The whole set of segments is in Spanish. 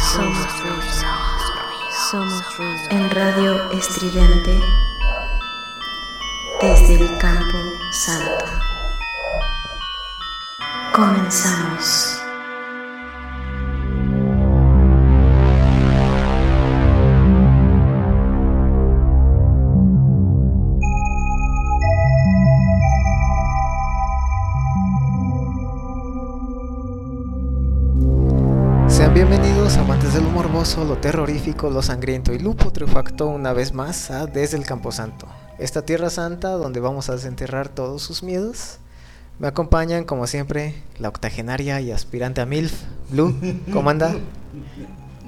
Somos ruido. Somos. En radio estridente desde el campo santo. Comenzamos. Lo terrorífico, lo sangriento y lo putrefacto una vez más a Desde el Camposanto, esta tierra santa donde vamos a desenterrar todos sus miedos. Me acompañan como siempre la octogenaria y aspirante a MILF, Blue, ¿cómo anda?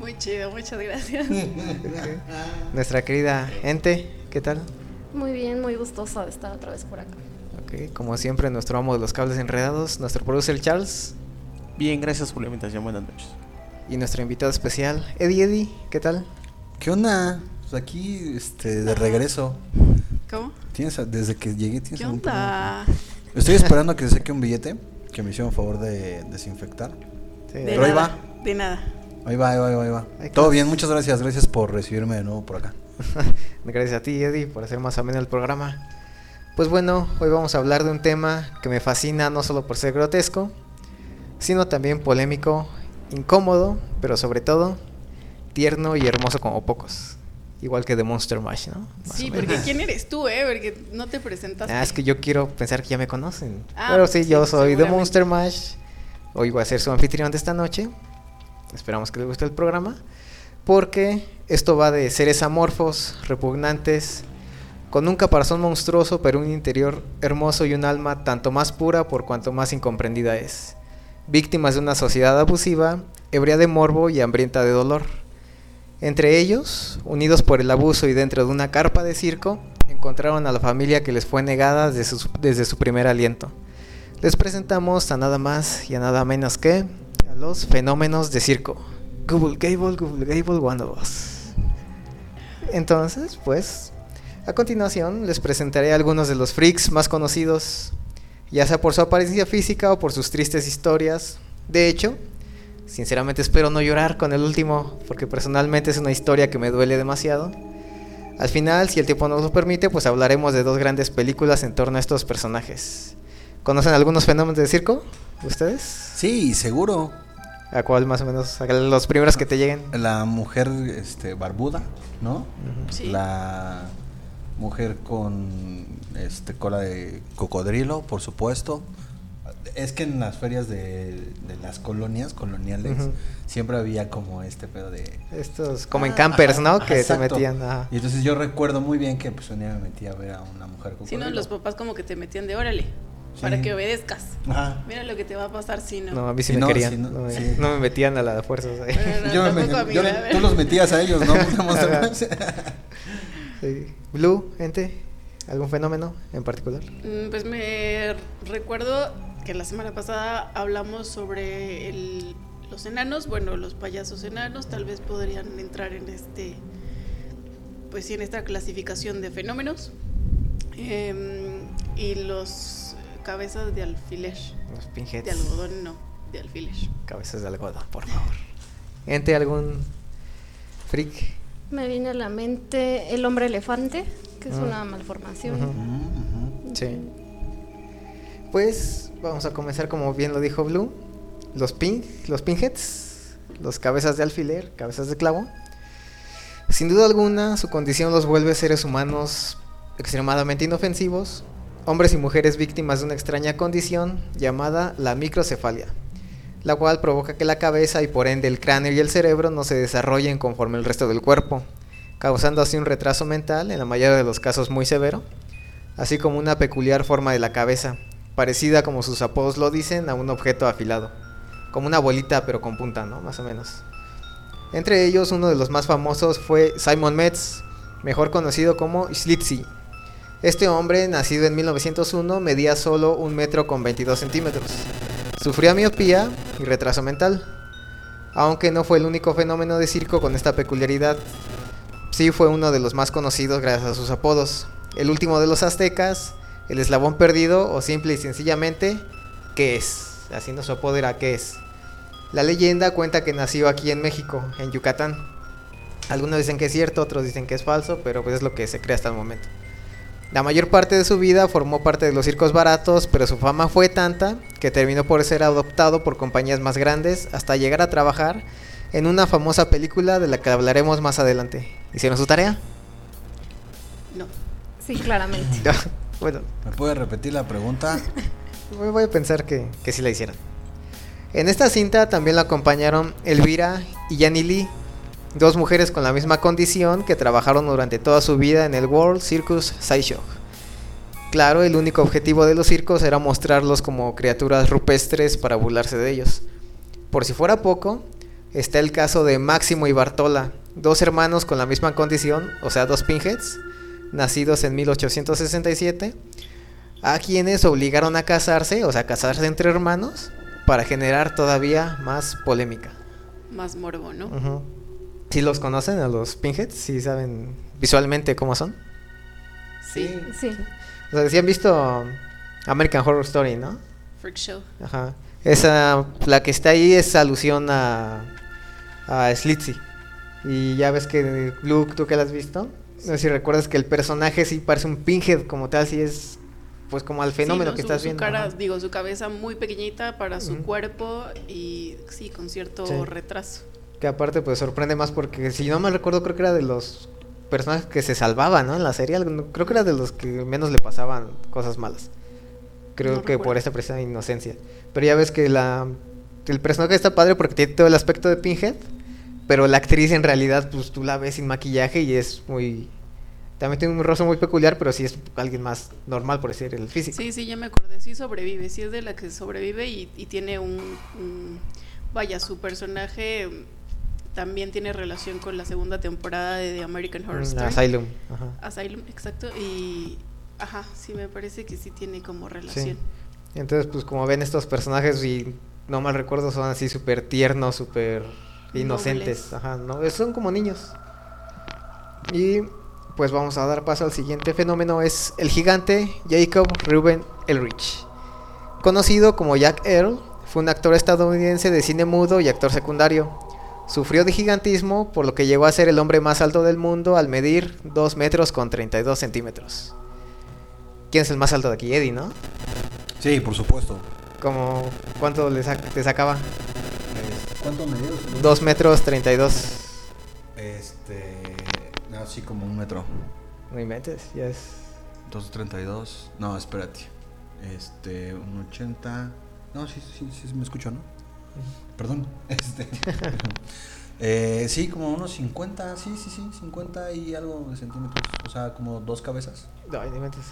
Muy chido, muchas gracias. Nuestra querida Ente, ¿qué tal? Muy bien, muy gustosa de estar otra vez por acá. Ok, como siempre nuestro amo de los cables enredados, nuestro producer Charles Bien, gracias por la invitación. Buenas noches. Y nuestro invitado especial Eddie Eddie, ¿qué tal? ¿Qué onda? Pues aquí, este, de regreso. ¿Cómo? ¿Tienes, a- desde que llegué, tienes ¿Qué algún onda? problema? Estoy esperando a que se saque un billete, que me hicieron favor de desinfectar. Sí, De Pero ahí va. De nada. Ahí va, ahí va, ahí va, ahí va. Ay, Todo bien, muchas gracias. Gracias por recibirme de nuevo por acá. Gracias a ti, Eddie, por hacer más ameno el programa. Pues bueno, hoy vamos a hablar de un tema que me fascina no solo por ser grotesco, sino también polémico, incómodo, pero sobre todo tierno y hermoso como pocos. Igual que The Monster Mash, ¿no? Más Sí, porque ¿quién eres tú, eh? Porque no te presentaste. Ah, es que yo quiero pensar que ya me conocen. Ah, pero sí, sí, yo soy The seguramente. Monster Mash. Hoy voy a ser su anfitrión de esta noche. Esperamos que les guste el programa. Porque esto va de seres amorfos, repugnantes, con un caparazón monstruoso, pero un interior hermoso y un alma tanto más pura por cuanto más incomprendida es. Víctimas de una sociedad abusiva, ebria de morbo y hambrienta de dolor. Entre ellos, unidos por el abuso y dentro de una carpa de circo, encontraron a la familia que les fue negada desde su, desde su primer aliento. Les presentamos a nada más y a nada menos que a los fenómenos de circo. Google Gable, Google Gable, one of us. Entonces, pues, a continuación les presentaré algunos de los freaks más conocidos, ya sea por su apariencia física o por sus tristes historias. De hecho, sinceramente espero no llorar con el último, porque personalmente es una historia que me duele demasiado. Al final, si el tiempo nos lo permite, pues hablaremos de dos grandes películas en torno a estos personajes. ¿Conocen algunos fenómenos de circo? ¿Ustedes? Sí, seguro. ¿A cuál más o menos? ¿A los primeros que te lleguen? La mujer, este, barbuda, ¿no? Sí. La mujer con, este, cola de cocodrilo, por supuesto. Es que en las ferias de, de las colonias coloniales Ujú. siempre había como este pedo de Estos como en Ah, campers, Ajá, ¿no? ajá, Que se exacto. metían a... Y entonces yo recuerdo muy bien que pues un día me metí a ver a una mujer Si no, cocodrilo. los papás como que te metían de órale. Sí. Para que obedezcas. Ajá. Mira lo que te va a pasar si no. No, a mí sí Sí, me no, querían. sí, no, no, me, sí. no me metían a la de fuerzas ahí. Bueno, Yo me- a mí, yo- tú los metías a ellos, ¿no? Sí. Blue, gente, ¿algún fenómeno en particular? Mm, Pues me recuerdo que la semana pasada hablamos sobre el- los enanos, bueno, los payasos enanos, tal vez podrían entrar en este, pues en esta clasificación de fenómenos. Em, y los cabezas de alfiler, Los pinheads. de algodón no, de alfiler. Cabezas de algodón, por favor. Gente, ¿algún freak? Me viene a la mente el hombre elefante, que es Ah. una malformación. Sí. Pues vamos a comenzar como bien lo dijo Blue. Los pin, los pinheads, los cabezas de alfiler, cabezas de clavo. Sin duda alguna, su condición los vuelve seres humanos extremadamente inofensivos, hombres y mujeres víctimas de una extraña condición llamada la microcefalia, la cual provoca que la cabeza y por ende el cráneo y el cerebro no se desarrollen conforme el resto del cuerpo, causando así un retraso mental, en la mayoría de los casos muy severo, así como una peculiar forma de la cabeza, parecida como sus apodos lo dicen a un objeto afilado, como una bolita pero con punta, ¿no? Más o menos. Entre ellos, uno de los más famosos fue Simon Metz, mejor conocido como Schlitzie. Este hombre, nacido en 1901, medía solo un metro con 22 centímetros. Sufría miopía y retraso mental, aunque no fue el único fenómeno de circo con esta peculiaridad. Sí fue uno de los más conocidos gracias a sus apodos. El último de los aztecas, el eslabón perdido o simple y sencillamente, ¿qué es? Así no su apodo era ¿qué es? La leyenda cuenta que nació aquí en México, en Yucatán. Algunos dicen que es cierto, otros dicen que es falso, pero pues es lo que se cree hasta el momento. La mayor parte de su vida formó parte de los circos baratos, pero su fama fue tanta que terminó por ser adoptado por compañías más grandes hasta llegar a trabajar en una famosa película de la que hablaremos más adelante. ¿Hicieron su tarea? No. Sí, claramente. bueno, ¿Me puede repetir la pregunta? voy a pensar que, que sí la hicieron. En esta cinta también la acompañaron Elvira y Yani Lee, dos mujeres con la misma condición que trabajaron durante toda su vida en el World Circus Sideshow. Claro, el único objetivo de los circos era mostrarlos como criaturas rupestres para burlarse de ellos. Por si fuera poco, está el caso de Máximo y Bartola, dos hermanos con la misma condición, o sea, dos pinheads, nacidos en 1867, a quienes obligaron a casarse, o sea, casarse entre hermanos, para generar todavía más polémica. Más morbo, ¿no? Ujú. ¿Sí los conocen a los pinheads? ¿Sí saben visualmente cómo son? Sí. Sí. O sea, sí han visto American Horror Story, ¿no? Freak Show. Ajá. Esa, la que está ahí es alusión a, a Slitzy. Y ya ves que, Luke, tú que la has visto, no sé si recuerdas que el personaje sí parece un pinhead como tal, sí es pues como al fenómeno Sí, ¿no? que Su- estás su viendo. cara, digo, su cabeza muy pequeñita para su cuerpo y sí, con cierto Sí. retraso. Que aparte pues sorprende más porque si no me recuerdo creo que era de los personajes que se salvaban, ¿no? En la serie, creo que era de los que menos le pasaban cosas malas. Creo No que por recuerdo. esta precisa inocencia. Pero ya ves que la el personaje está padre porque tiene todo el aspecto de Pinhead, pero la actriz en realidad pues tú la ves sin maquillaje y es muy también tiene un rostro muy peculiar, pero sí es alguien más normal por decir el físico. Sí, sí, ya me acordé. Sí sobrevive, sí es de la que sobrevive y, y tiene un, un- Vaya, su personaje también tiene relación con la segunda temporada de The American Horror Mm, Story. Asylum. Ajá. Asylum, exacto. Y... Ajá, sí, me parece que sí tiene como relación. Entonces, pues como ven estos personajes y no mal recuerdo son así súper tiernos, súper inocentes, Nobles. ajá, ¿no? Son como niños. Y pues vamos a dar paso al siguiente fenómeno, es el gigante Jacob Ruben Elrich. Conocido como Jack Earl, fue un actor estadounidense de cine mudo y actor secundario. Sufrió de gigantismo, por lo que llegó a ser el hombre más alto del mundo al medir 2 metros con 32 centímetros. ¿Quién es el más alto de aquí? Eddie, ¿no? Sí, por supuesto. Como, ¿cuánto le sac- te sacaba? ¿Cuánto me dio? 2 metros 32. Este. Así como un metro. No inventes, ya es. 232. No, espérate. Este, un 80. No, sí, sí, sí, me escucho, ¿no? Perdón. Este. eh, sí, como unos 50, sí, sí, sí, 50 y algo de centímetros. O sea, como dos cabezas. No,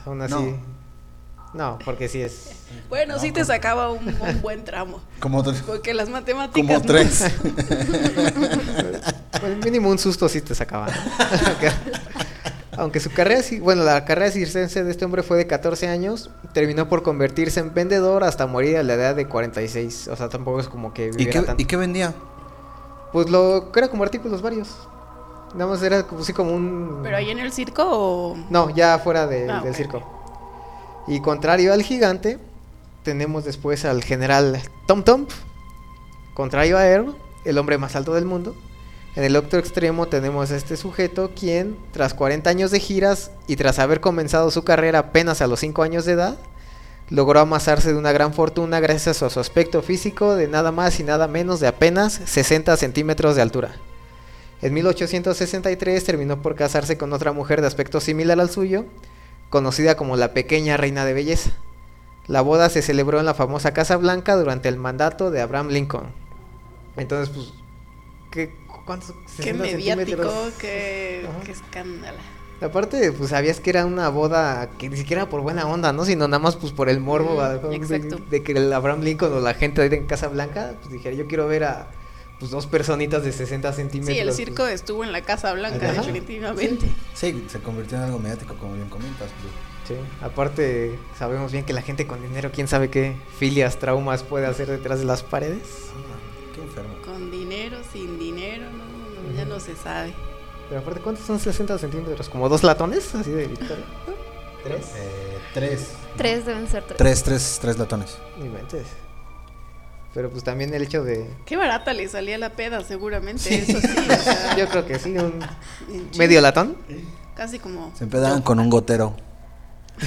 aún así. No. No, porque sí es. Bueno, No, sí te sacaba un, un buen tramo. Como, tres- Porque las matemáticas. como no- tres. Pues mínimo un susto sí te sacaba. Aunque su carrera, sí- bueno, la carrera circense de este hombre fue de 14 años, terminó por convertirse en vendedor hasta morir a la edad de 46. O sea, tampoco es como que ¿Y qué, tanto. ¿Y qué vendía? Pues lo que era como artículos varios. Nada más era como, así como un. ¿Pero ahí en el circo o.? No, ya fuera de- Ah, del circo. Y contrario al gigante, tenemos después al general Tom Tom. Contrario a Earl, el hombre más alto del mundo. En el otro extremo tenemos a este sujeto quien, tras 40 años de giras y tras haber comenzado su carrera apenas a los 5 años de edad, logró amasarse de una gran fortuna gracias a su aspecto físico de nada más y nada menos de apenas 60 centímetros de altura. En 1863 terminó por casarse con otra mujer de aspecto similar al suyo, conocida como la pequeña reina de belleza. La boda se celebró en la famosa Casa Blanca durante el mandato de Abraham Lincoln. Entonces, pues, ¿qué, ¿cuántos? Qué 60 mediático, qué, qué escándalo. Aparte, pues sabías que era una boda que ni siquiera por buena onda, ¿no? Sino nada más pues por el morbo Mm, de, exacto. de que el Abraham Lincoln o la gente ahí en Casa Blanca, pues dijera, yo quiero ver a pues dos personitas de 60 centímetros. Sí, el pues, circo estuvo en la Casa Blanca, Ajá. definitivamente. Sí, se convirtió en algo mediático, como bien comentas. Blue. Sí, aparte sabemos bien que la gente con dinero, quién sabe qué filias, traumas puede hacer detrás de las paredes. Qué enfermo. Con dinero, sin dinero, ya no se sabe. Pero aparte, ¿cuántos son 60 centímetros? ¿Como dos latones? Así de Victoria. ¿Tres? Eh, tres. Tres deben ser tres. Tres, tres, tres latones. Ni mentes. Pero pues también el hecho de... Qué barata le salía la peda, seguramente, eso sí. o sea, Yo creo que sí, un medio latón. Casi como... Se empezaban con un gotero.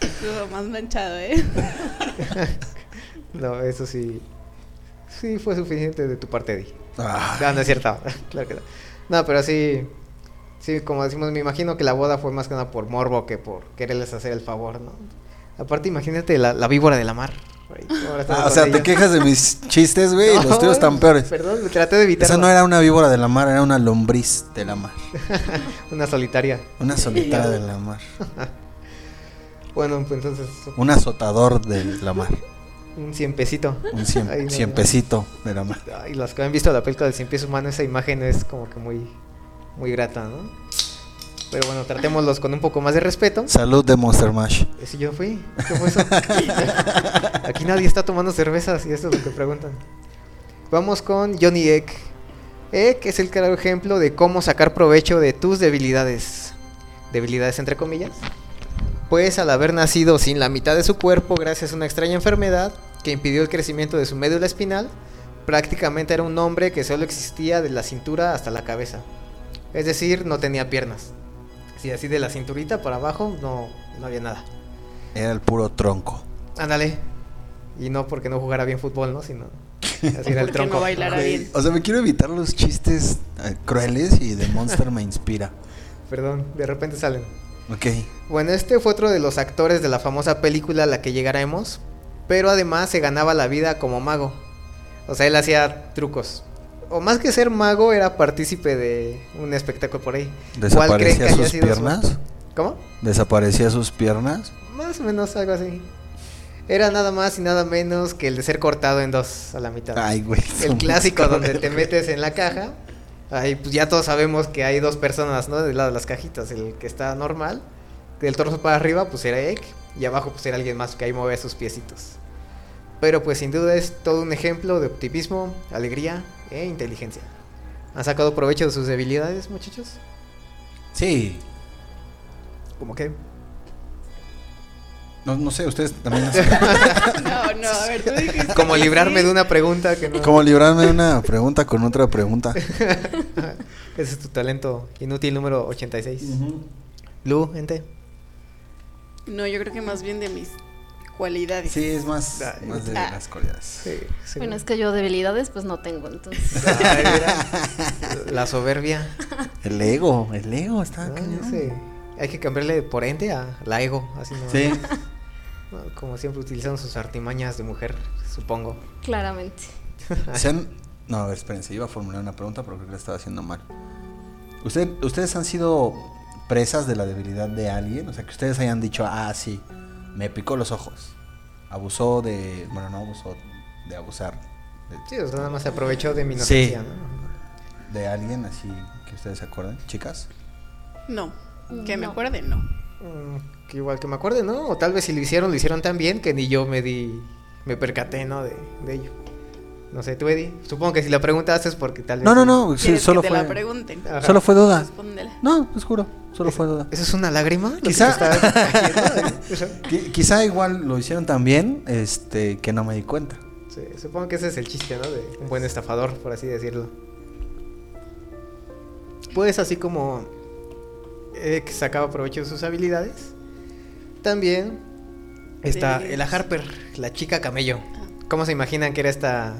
Estuvo más manchado, ¿eh? No, eso sí. Sí, fue suficiente de tu parte, Eddie. Ah, No, no es cierto. claro que no. No, pero sí. Sí, como decimos, me imagino que la boda fue más que nada por morbo que por quererles hacer el favor, ¿no? Aparte, imagínate la, la víbora de la mar. Ah, o sea, te quejas de mis chistes, güey, No, los tuyos están peores. Perdón, me traté de evitar. Esa no era una víbora de la mar, era una lombriz de la mar. Una solitaria. Una solitaria de la mar. Bueno, pues entonces, Un azotador de la mar. Un cien pesito. Un cien, Ay, no, cien no. de la. Ay, los que han visto la película del cien pies humano, esa imagen es como que muy, muy grata, ¿no? Pero bueno, tratémoslos con un poco más de respeto. Salud de Monster Mash. Si yo fui, ¿qué fue eso? Aquí nadie está tomando cervezas y eso es lo que preguntan. Vamos con Johnny Eck. Eck es el claro ejemplo de cómo sacar provecho de tus debilidades. Debilidades entre comillas. Pues al haber nacido sin la mitad de su cuerpo gracias a una extraña enfermedad que impidió el crecimiento de su médula espinal, prácticamente era un hombre que solo existía de la cintura hasta la cabeza. Es decir, no tenía piernas. Si así de la cinturita para abajo no, no había nada. Era el puro tronco. Ándale. Y no porque no jugara bien fútbol, ¿no? Sino así era el tronco. no bailara bien. O sea, me quiero evitar los chistes eh, crueles y de Monster me inspira. Perdón, de repente salen. Ok. Bueno, este fue otro de los actores de la famosa película a la que llegaremos, pero además se ganaba la vida como mago. O sea, él hacía trucos. O más que ser mago, era partícipe de un espectáculo por ahí. ¿Cuál creen que ¿Desaparecía sus sido su- piernas? ¿Cómo? ¿Desaparecía sus piernas? Más o menos algo así. Era nada más y nada menos que el de ser cortado en dos a la mitad. Ay, güey. el clásico donde te metes en la caja. Ahí pues ya todos sabemos que hay dos personas, ¿no? Del lado de las cajitas. El que está normal, del torso para arriba, pues era Egg. Y abajo pues era alguien más que ahí mueve sus piecitos. Pero pues sin duda es todo un ejemplo de optimismo, alegría e inteligencia. ¿Han sacado provecho de sus debilidades, muchachos? Sí. ¿Cómo que? No, no sé, ustedes también. No, no, a ver, tú dijiste Como librarme de una pregunta que no... Como librarme de una pregunta con otra pregunta. Ese es tu talento inútil número 86. Lu, ente. No, yo creo que más bien de mis cualidades. Sí, es más, más de ah. las cualidades. Sí, sí. Bueno, es que yo debilidades pues no tengo, entonces. Ay, la soberbia. El ego, el ego está Ah, cañón. sí. Hay que cambiarle por ende a la ego, así no. Sí. Como siempre utilizando sus artimañas de mujer, supongo. Claramente. Se han- No, a ver, espérense, iba a formular una pregunta, pero creo que la estaba haciendo mal. ¿Usted, ¿Ustedes han sido presas de la debilidad de alguien? O sea, que ustedes hayan dicho, ah, sí, me picó los ojos. Abusó de. Bueno, no abusó de abusar. De, Sí, o sea, nada más se aprovechó de mi Sí. inocencia, ¿no? de alguien así que ustedes se acuerdan, chicas. No, que me No. acuerde, no. Mm, que igual que me acuerde, ¿no? O tal vez si lo hicieron, lo hicieron tan bien que ni yo me di, me percaté, ¿no? De, de ello. No sé, tú, Eddie. Supongo que si la preguntaste es porque tal vez. No, no, no, sí, ¿Quieres solo que te fue. la pregunten? Solo fue duda. Respóndela. No, les juro, solo fue duda. ¿Eso es una lágrima? Quizá- Quizá igual lo hicieron tan bien este, que no me di cuenta. Sí, supongo que ese es el chiste, ¿no? De un buen estafador, por así decirlo. Pues así como eh, que sacaba provecho de sus habilidades, también está Ella Harper, la chica camello. ¿Cómo se imaginan que era esta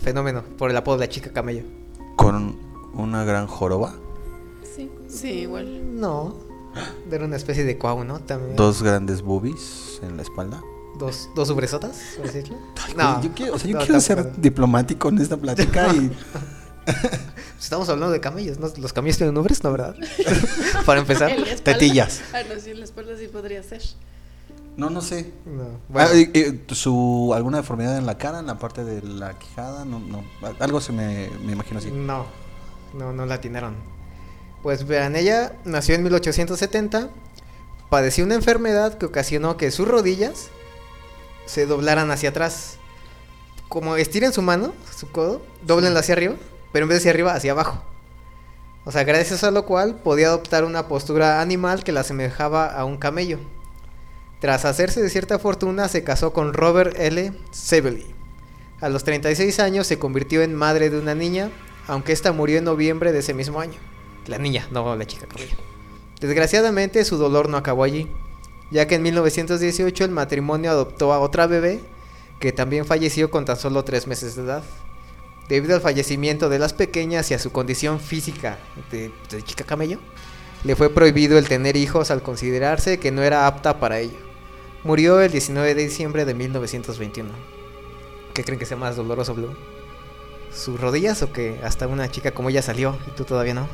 fenómeno por el apodo de la chica camello? Con una gran joroba, Sí. Sí, igual. No, era una especie de cuau, ¿no? También. dos grandes boobies en la espalda. Dos, dos sobresotas, por decirlo. Güey, yo quiero, o sea, yo no, quiero ser tampoco. diplomático en esta plática y Estamos hablando de camellos, ¿no? Los camellos tienen nombres, ¿no, verdad? Para empezar. Espalda. Tetillas. Ah, no, sí, en la espalda sí podría ser. No, no sé. No. Ah, Bueno, y- y su alguna deformidad en la cara, en la parte de la quijada, no, no, algo se me, me imagino así. no, no, no la atinaron. Pues vean, ella nació en 1870, padeció una enfermedad que ocasionó que sus rodillas se doblaran hacia atrás. Como estiren su mano, su codo, doblenla hacia arriba, pero en vez de hacia arriba, hacia abajo. O sea, gracias a lo cual podía adoptar una postura animal que la asemejaba a un camello. Tras hacerse de cierta fortuna, se casó con Robert L. Sevely. A los 36 años se convirtió en madre de una niña, aunque esta murió en noviembre de ese mismo año. La niña, no la chica. Desgraciadamente su dolor no acabó allí, ya que en 1918 el matrimonio adoptó a otra bebé que también falleció con tan solo 3 meses de edad. Debido al fallecimiento de las pequeñas y a su condición física de, de chica camello, le fue prohibido el tener hijos al considerarse que no era apta para ello. Murió el 19 de diciembre de 1921. ¿Qué creen que sea más doloroso, Blue? ¿Sus rodillas o que hasta una chica como ella salió y tú todavía no?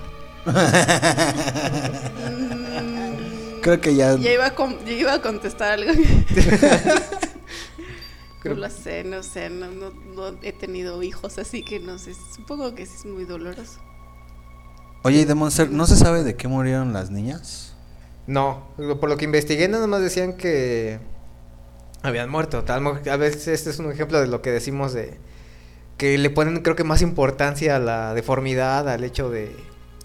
Creo que ya. Ya iba a, ya iba a contestar algo. No lo sé, no sé, no, no, no he tenido hijos, así que no sé, supongo que sí es muy doloroso. Oye, y de Monster, ¿no se sabe de qué murieron las niñas? No, por lo que investigué nada más decían que habían muerto. Tal, a veces este es un ejemplo de lo que decimos de que le ponen creo que más importancia a la deformidad, al hecho de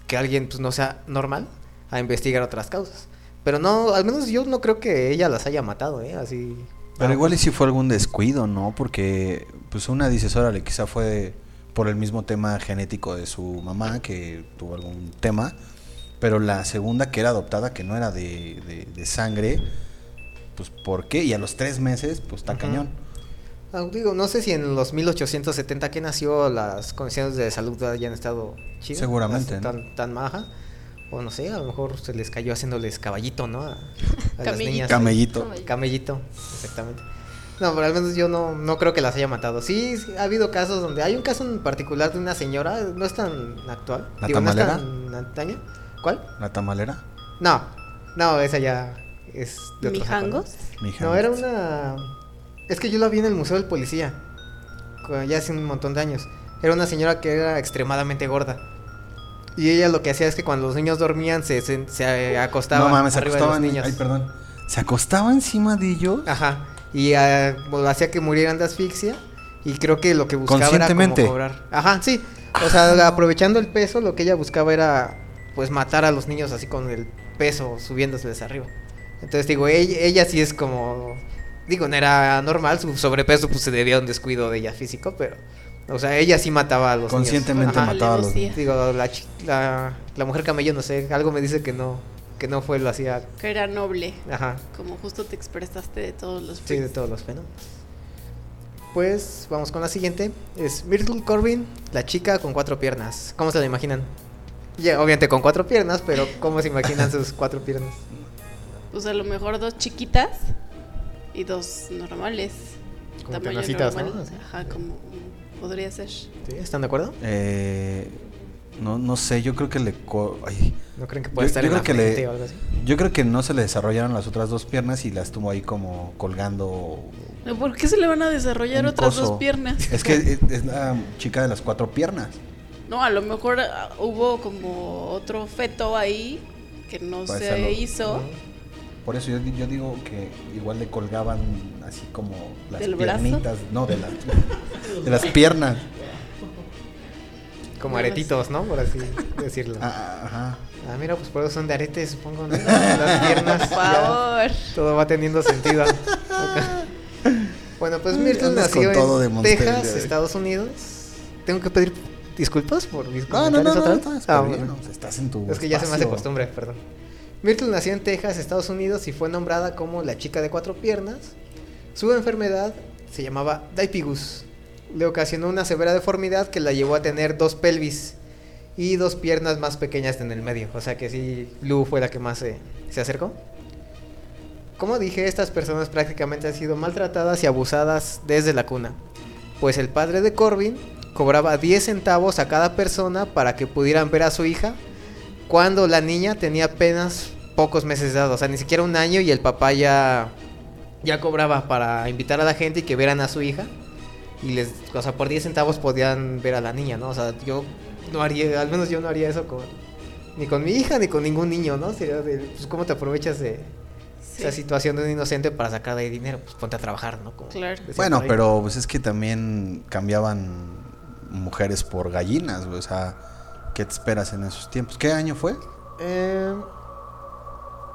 que alguien pues, no sea normal, a investigar otras causas. Pero no, al menos yo no creo que ella las haya matado, ¿eh? Así... Pero Ah, igual y si fue algún descuido, ¿no? Porque pues una dices, órale, quizá fue por el mismo tema genético de su mamá, que tuvo algún tema, pero la segunda que era adoptada, que no era de, de- de sangre, pues ¿por qué? Y a los tres meses, pues está cañón. Ah, digo, no sé si en los 1870 que nació las condiciones de salud hayan estado chidas. Seguramente, así ¿no? Tan, tan maja. O no sé, a lo mejor se les cayó haciéndoles caballito, ¿no? A, a las Camellito. niñas. Camellito. Camellito. Camellito, exactamente. No, pero al menos yo no, no creo que las haya matado. Sí, sí, ha habido casos donde... Hay un caso en particular de una señora, no es tan actual. ¿La digo, no es tamalera? tan antaña. ¿Cuál? ¿La tamalera? No, no, esa ya es de otros ¿Mijangos? épocas. Mi No, era una... Es que yo la vi en el Museo del Policía, ya hace un montón de años. Era una señora que era extremadamente gorda. Y ella lo que hacía es que cuando los niños dormían se, se, se acostaba No mames, se arriba de los acostaba en- niños. Ay, perdón. ¿Se acostaba encima de ellos? Ajá. Y bueno, hacía que murieran de asfixia. Y creo que lo que buscaba era como Conscientemente. cobrar. Ajá, sí. O sea, aprovechando el peso, lo que ella buscaba era pues matar a los niños así con el peso subiéndoseles arriba. Entonces digo, ella, ella sí es como digo, no era normal, su sobrepeso pues se debía a un descuido de ella físico, pero o sea, ella sí mataba a los niños. Conscientemente mataba a los Alevosía. Digo, la, chi- la, la mujer camello, no sé, algo me dice que no, que no fue lo hacía. Que era noble, Ajá. como justo te expresaste de todos los Sí, de todos los fenómenos. Pues vamos con la siguiente. Es Myrtle Corbin, la chica con cuatro piernas. ¿Cómo se la imaginan? Ya, obviamente con cuatro piernas, pero ¿cómo se imaginan sus cuatro piernas? Pues a lo mejor dos chiquitas y dos normales. Como ¿no? normal. Así. Ajá, como podría ser. ¿Sí? ¿Están de acuerdo? Eh, no, no sé, yo creo que le... co- ay, ¿No creen que puede Yo- estar yo en la creo que le- frente o algo así? Yo creo que no se le desarrollaron las otras dos piernas y las tuvo ahí como colgando. ¿Por qué se le van a desarrollar otras coso. dos piernas? Es que es, es la chica de las cuatro piernas. No, a lo mejor ah, hubo como otro feto ahí que no se hizo. Por eso yo, di- yo digo que igual le colgaban así como las ¿Del brazo? piernitas. No, de las, de las piernas. Como No aretitos, ¿no? Por así decirlo. Ah, Ah, ajá. mira, pues por eso son de aretes, supongo, ¿no? Las piernas. Por ya. favor. Todo va teniendo sentido. Bueno, pues Myrtle nació todo en Texas, de hoy. Estados Unidos. Tengo que pedir disculpas por mis No, no, no, no, otra no, está Ah, bien, bueno. estás en tu Es que ya se me hace costumbre, perdón. Myrtle nació en Texas, Estados Unidos y fue nombrada como la chica de cuatro piernas. Su enfermedad se llamaba Daipigus. Le ocasionó una severa deformidad que la llevó a tener dos pelvis y dos piernas más pequeñas en el medio. O sea que sí, Blue fue la que más se, se acercó. Como dije, estas personas prácticamente han sido maltratadas y abusadas desde la cuna. Pues el padre de Corbin cobraba 10 centavos a cada persona para que pudieran ver a su hija cuando la niña tenía apenas pocos meses de edad, o sea, ni siquiera un año y el papá ya ya cobraba para invitar a la gente y que vieran a su hija y les, o sea, por 10 centavos podían ver a la niña, ¿no? O sea, yo no haría, al menos yo no haría eso con ni con mi hija ni con ningún niño, ¿no? Sería de, pues cómo te aprovechas de Sí. esa situación de un inocente para sacar de ahí dinero, pues ponte a trabajar, ¿no? Como Claro. Bueno, pero pues es que también cambiaban mujeres por gallinas, o sea, ¿qué te esperas en esos tiempos? ¿Qué año fue? Eh,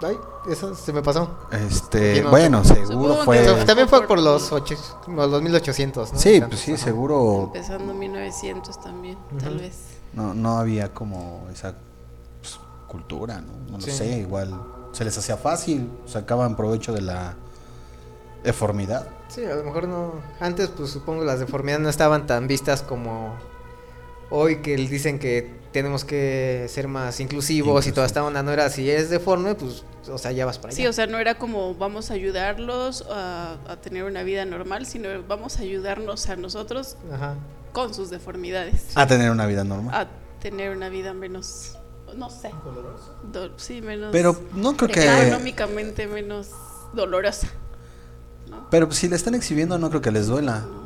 ay, eso se me pasó. Este, no bueno, sé. seguro Supongo fue... También fue por- los, ocho, los 1800, ¿no? Sí, Tantos, pues sí, ajá. seguro Empezando 1900 también, tal vez. no, no había como esa pues, cultura, ¿no? No lo Sí. sé, igual se les hacía fácil, sacaban provecho de la deformidad. Sí, a lo mejor no. Antes, pues supongo las deformidades no estaban tan vistas como hoy que dicen que tenemos que ser más inclusivos y toda esta onda no era si eres deforme, pues, o sea, ya vas para allá. Sí, o sea, no era como vamos a ayudarlos a, a tener una vida normal, sino vamos a ayudarnos a nosotros Ajá. con sus deformidades. A tener una vida normal. A tener una vida menos, no sé. do- sí, menos. Pero no creo que... Económicamente menos dolorosa. Pero si le están exhibiendo no creo que les duela. No,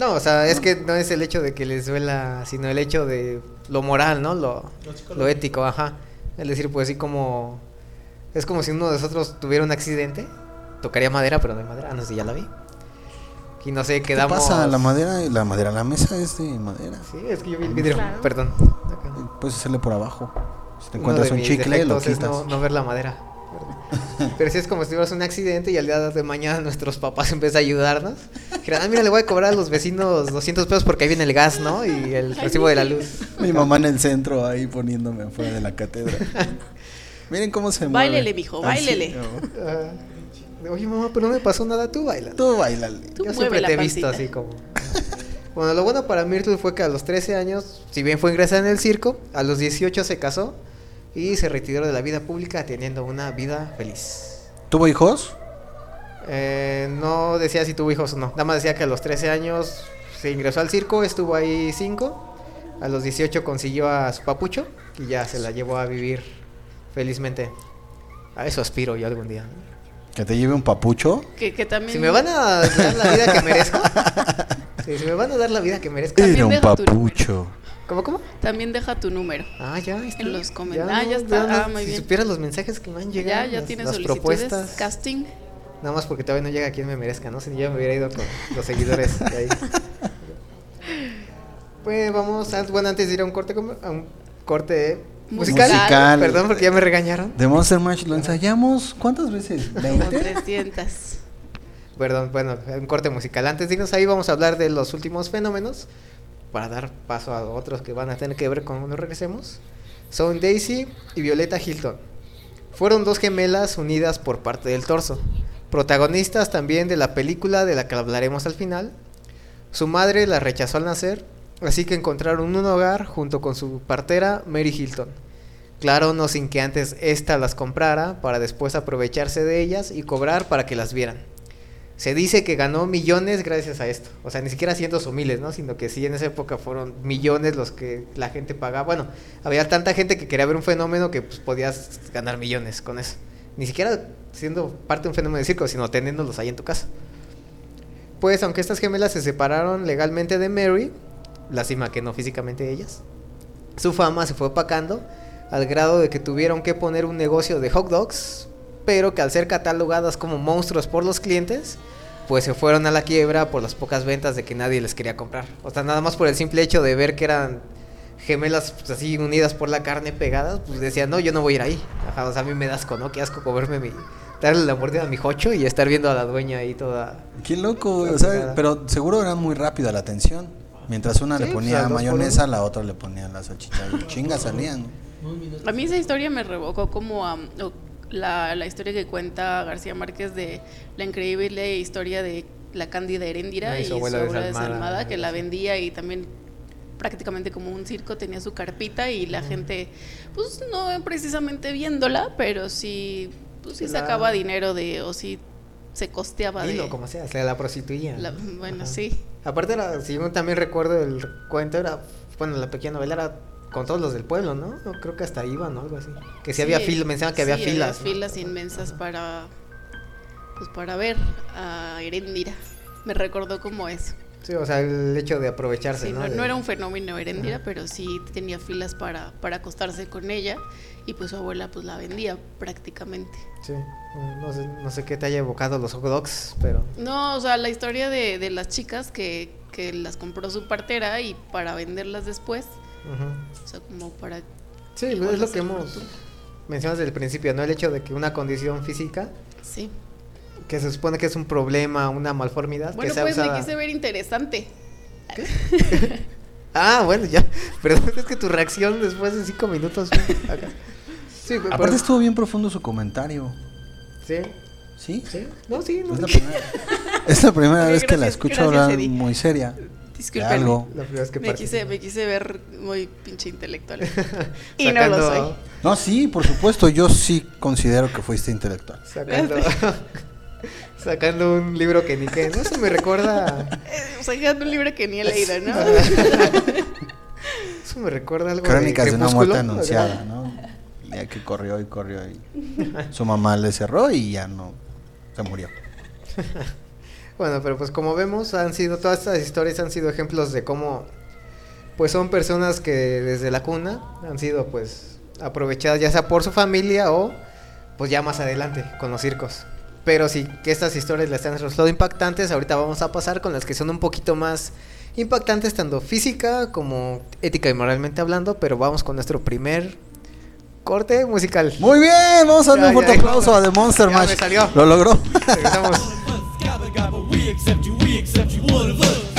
o sea, es que no es el hecho de que les duela, sino el hecho de lo moral, ¿no? Lo, lo ético, ajá. Es decir, pues sí como... Es como si uno de nosotros tuviera un accidente. Tocaría madera, pero no hay madera. Ah, no sé, ya la vi. Y no sé, ¿Qué quedamos... pasa? La madera, la madera, la mesa es de madera. Sí, es que yo vi el vidrio, Claro. perdón. Acá. Puedes hacerle por abajo. Si te encuentras un chicle, lo quitas. no, no ver la madera. Pero si es como si tuvieras un accidente y al día de mañana nuestros papás empiezan a ayudarnos. Dijeran, ah, mira, le voy a cobrar a los vecinos 200 pesos porque ahí viene el gas, ¿no? Y el recibo de la luz. Mi mamá en el centro ahí poniéndome afuera de la cátedra. Miren cómo se mueve. Báilele, mijo, Así, báilele. ¿no? Ah, Oye, mamá, pero no me pasó nada, tú baila. Tú bailale. Tú Yo siempre te he visto así como. Bueno, lo bueno para Myrtle fue que a los 13 años, si bien fue ingresada en el circo, a los 18 se casó y se retiró de la vida pública teniendo una vida feliz. ¿Tuvo hijos? Eh, no decía si tuvo hijos o no. Nada más decía que a los 13 años se ingresó al circo, estuvo ahí 5. A los 18 consiguió a su papucho y ya se la llevó a vivir felizmente. A eso aspiro yo algún día. ¿Que te lleve un papucho? Que, que también. Si me van a dar la vida que merezco. sí, si me van a dar la vida que merezco. Era un papucho. ¿Cómo, cómo? También deja tu número. Ah, ya, ahí está. En los comen- Ya ah, ya está. no, Ah, muy si bien. supieras los mensajes que me han llegado. Ya, ya las- tienes las solicitudes. propuestas. Casting. Nada más porque todavía no llega quien me merezca, ¿no? Si yo me hubiera ido con los seguidores de ahí. Pues vamos, a, bueno, antes de ir a un corte, a un corte musical. Musical. Perdón porque ya me regañaron. De Monster Mash lo ensayamos ¿cuántas veces? Como ¿20? 300. Perdón, bueno, un corte musical. Antes de irnos ahí vamos a hablar de los últimos fenómenos para dar paso a otros que van a tener que ver cuando regresemos. Son Daisy y Violeta Hilton. Fueron dos gemelas unidas por parte del torso, protagonistas también de la película de la que hablaremos al final. Su madre la rechazó al nacer, así que encontraron un hogar junto con su partera Mary Hilton. Claro, no sin que antes ésta las comprara para después aprovecharse de ellas y cobrar para que las vieran. Se dice que ganó millones gracias a esto. O sea, ni siquiera cientos o miles, ¿no? Sino que sí, en esa época fueron millones los que la gente pagaba. Bueno, había tanta gente que quería ver un fenómeno que pues, podías ganar millones con eso. Ni siquiera siendo parte de un fenómeno de circo, sino teniéndolos ahí en tu casa. Pues, aunque estas gemelas se separaron legalmente de Mary, lástima que no físicamente ellas, su fama se fue opacando al grado de que tuvieron que poner un negocio de hot dogs, pero que al ser catalogadas como monstruos por los clientes, pues se fueron a la quiebra por las pocas ventas de que nadie les quería comprar. O sea, nada más por el simple hecho de ver que eran gemelas pues, así unidas por la carne pegadas, pues decían, no, yo no voy a ir ahí. Ajá, o sea, a mí me da asco, ¿no? Qué asco comerme mi... Darle la mordida a mi jocho y estar viendo a la dueña ahí toda... Qué loco, o sea, pero seguro era muy rápida la atención. Mientras una Sí, le pues, ponía por mayonesa, la otra le ponía la salchicha. Y chingas salían. A mí esa historia me revocó como a la, la historia que cuenta García Márquez de la increíble historia de la cándida Heréndira y su abuela desalmada, desalmada, que la vendía y también prácticamente como un circo tenía su carpita y la gente pues no precisamente viéndola pero sí pues sí la- sacaba dinero de o sí se costeaba Dilo, de... como sea, se la prostituía. la- ¿no? bueno, Ajá. sí. Aparte, era, si yo también recuerdo el cuento, era, bueno, la pequeña novela era con todos los del pueblo, ¿no? No, Creo que hasta iban o algo así. Que si había Sí, filas, mencionaban que había sí, filas. ¿no? filas inmensas para pues para ver a Erendira. Me recordó como eso. Sí, o sea, el hecho de aprovecharse, Sí, ¿no? no, De- no era un fenómeno Erendira, Ajá. pero sí tenía filas para, para acostarse con ella y pues su abuela pues la vendía prácticamente. Sí, no- no sé, no sé qué te haya evocado los hot dogs, pero... No, o sea, la historia de, de las chicas que, que las compró su partera y para venderlas después, o sea, como para... Sí, es lo que hemos mencionado desde el principio, ¿no? El hecho de que una condición física, Sí. que se supone que es un problema, una malformidad, Bueno, que sea pues usada... me quise ver interesante. Ah, bueno, ya. Pero es que tu reacción después de cinco minutos... acá. Sí, pero- Aparte estuvo bien profundo su comentario. Sí, ¿Sí? sí. No, sí, no. Es la primera, es la primera vez que la escucho hablar muy seria. De Disculpen. algo. La primera vez que Me quise, participo. me quise ver muy pinche intelectual. y no lo soy. No, sí, por supuesto, yo sí considero que fuiste intelectual. Sacando, sacando un libro que ni que. No se me recuerda. Sacando un libro que ni he leído, ¿no? Eso me recuerda algo Crónicas de una Crepúsculo. muerte anunciada, ¿no? El día que corrió y corrió y su mamá le cerró y ya no se murió. Bueno, pero pues como vemos, han sido todas estas historias han sido ejemplos de cómo pues son personas que desde la cuna han sido pues aprovechadas ya sea por su familia o pues ya más adelante con los circos. Pero sí que estas historias las han resultado impactantes, ahorita vamos a pasar con las que son un poquito más impactantes tanto física como ética y moralmente hablando, pero vamos con nuestro primer corte musical. Muy bien, vamos a darle un fuerte ya, aplauso a The Monster me Mash. salió. Lo logró. Regresamos. Gabba gabba, we accept you, we accept you, one of us.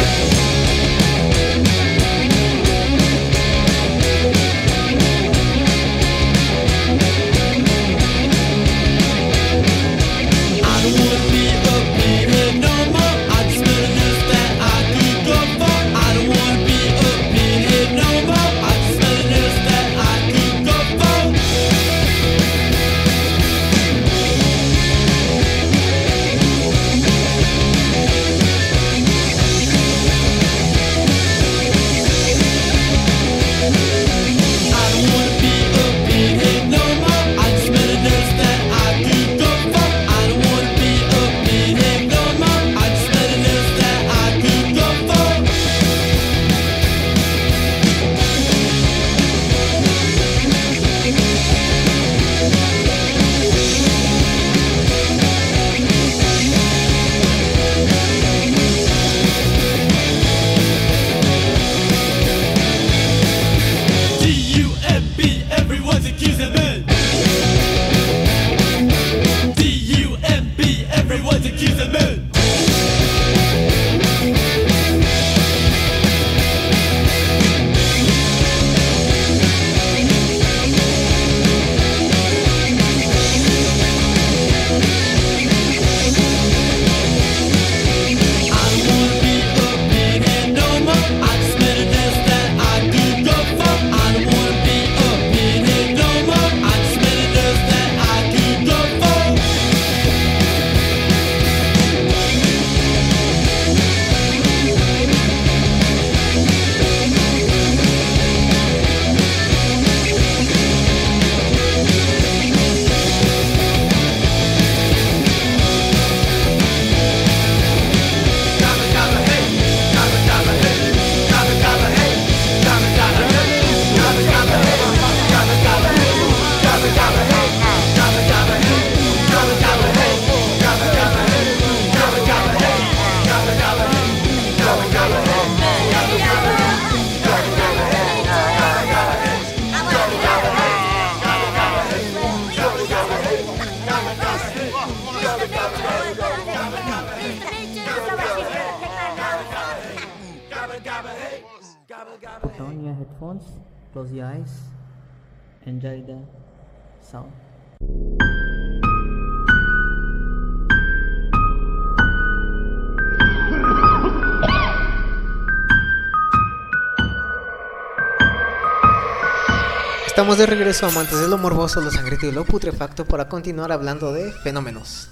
Estamos de regreso, amantes de lo morboso, lo sangrito y lo putrefacto, para continuar hablando de fenómenos.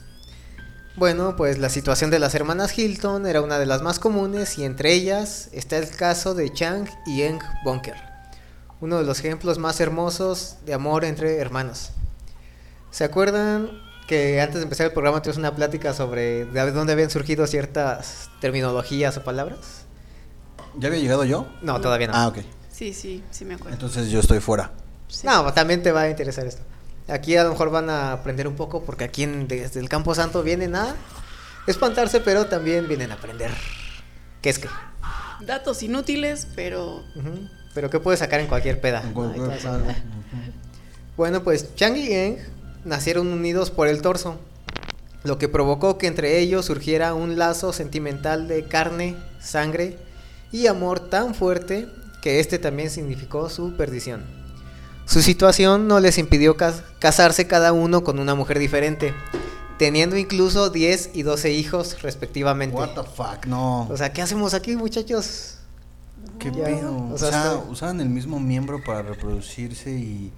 Bueno, pues la situación de las hermanas Hilton era una de las más comunes y entre ellas está el caso de Chang y Eng Bunker, uno de los ejemplos más hermosos de amor entre hermanos. ¿Se acuerdan que antes de empezar el programa tuvimos una plática sobre de dónde habían surgido ciertas terminologías o palabras? ¿Ya había llegado yo? No, todavía no. Ah, ok. Sí, sí, sí me acuerdo. Entonces yo estoy fuera. Sí. No, también te va a interesar esto. Aquí a lo mejor van a aprender un poco porque aquí en- desde el Campo Santo vienen a espantarse, pero también vienen a aprender. ¿Qué es que? Datos inútiles, pero. Pero ¿qué puedes sacar en cualquier peda? Bueno, pues Chang y Eng nacieron unidos por el torso, lo que provocó que entre ellos surgiera un lazo sentimental de carne, sangre y amor tan fuerte que este también significó su perdición. Su situación no les impidió cas- casarse cada uno con una mujer diferente, teniendo incluso 10 y 12 hijos respectivamente. What the fuck, no. O sea, ¿qué hacemos aquí, muchachos? ¿Qué ya, pedo? o O sea, sea, está- usaban el mismo miembro para reproducirse y.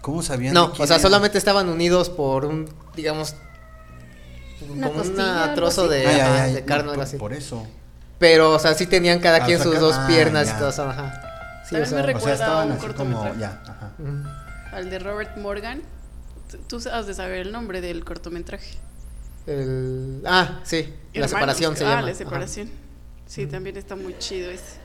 ¿Cómo sabían? No, o sea, era? solamente estaban unidos por un, digamos, Una como un trozo de, Ay, ajá, ay, de no, carne o por, algo así. por eso. Pero, o sea, sí tenían cada Ah, quien sus dos ah, piernas ya. y todo eso, ajá. Sí, o También me sea, O sea, Recuerda estaban un así como. cortometraje. Ya, ajá. al de Robert Morgan, tú has de saber el nombre del cortometraje. El- ah, sí, la Hermanos, separación se ah, llama. la ajá. separación. Sí, también está muy chido ese.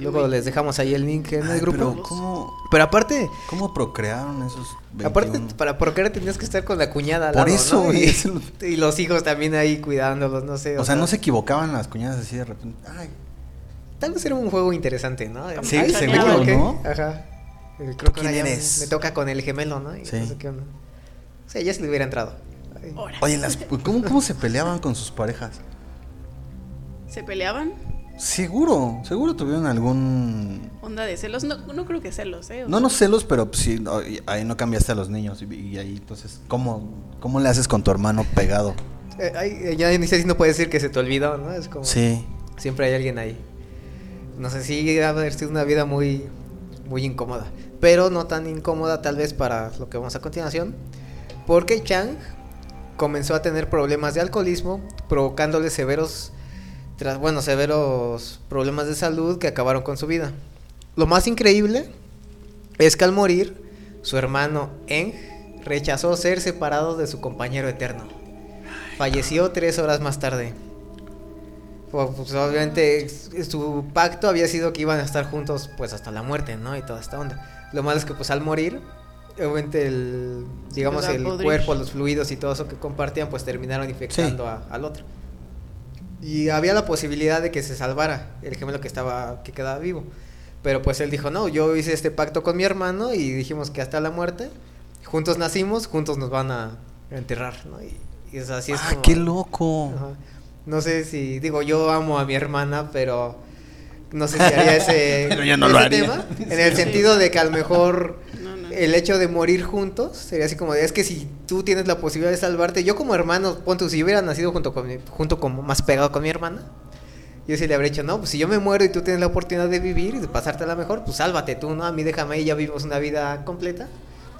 Luego les dejamos ahí el link en el Ay, grupo. Pero, Pero, ¿cómo, aparte, ¿Cómo procrearon esos 21? aparte para procrear tenías que estar con la cuñada al Por lado, eso, ¿no? y Y, eso- y los hijos también ahí cuidándolos, no sé. O sea, no se equivocaban las cuñadas así de repente. Ay, Tal vez era un juego interesante, ¿no? Sí, Ay, seguro. ¿no? Ajá. Eh, Creo que quién me- eres? Me toca con el gemelo, ¿no? Y Sí. no sé qué onda. O sea, ya se le hubiera entrado. Ay. Oye, las, ¿cómo, ¿cómo se peleaban con sus parejas? ¿Se peleaban? Seguro, seguro tuvieron algún... Onda de celos. No, no creo que celos, ¿eh? O No, sea, no celos, pero pues, sí, no, y ahí no cambiaste a los niños. Y, y ahí, entonces, ¿cómo, ¿cómo le haces con tu hermano pegado? Eh, ay, eh, ya ni sé si no puedes decir que se te olvidó, ¿no? Es como. Sí. Siempre hay alguien ahí. No sé si debe haber sido una vida muy, muy incómoda. Pero no tan incómoda, tal vez, para lo que vamos a continuación. Porque Chang comenzó a tener problemas de alcoholismo, provocándole severos. Bueno, severos problemas de salud que acabaron con su vida. Lo más increíble es que al morir, su hermano Eng rechazó ser separado de su compañero eterno. Falleció tres horas más tarde. Pues, pues, obviamente su pacto había sido que iban a estar juntos pues hasta la muerte, ¿no? Y toda esta onda. Lo malo es que pues al morir, obviamente el, digamos el podrir. cuerpo, los fluidos y todo eso que compartían pues terminaron infectando a- al otro. Y había la posibilidad de que se salvara el gemelo que estaba que quedaba vivo. Pero pues él dijo, "No, yo hice este pacto con mi hermano y dijimos que hasta la muerte juntos nacimos, juntos nos van a enterrar, ¿no?" Y, y es así es ah, como- qué loco. Ajá. No sé si, digo, yo amo a mi hermana, pero no sé si haría ese, Pero yo no ese lo haría. tema. En el sentido de que a lo mejor No, no. el hecho de morir juntos sería así como de, es que si tú tienes la posibilidad de salvarte, yo como hermano, pon tú, si yo hubiera nacido junto con mi- junto con más pegado con mi hermana, yo sí le habría dicho, no, pues si yo me muero y tú tienes la oportunidad de vivir y de pasártela mejor, pues sálvate tú, ¿no? A mí déjame ahí, ya vivimos una vida completa.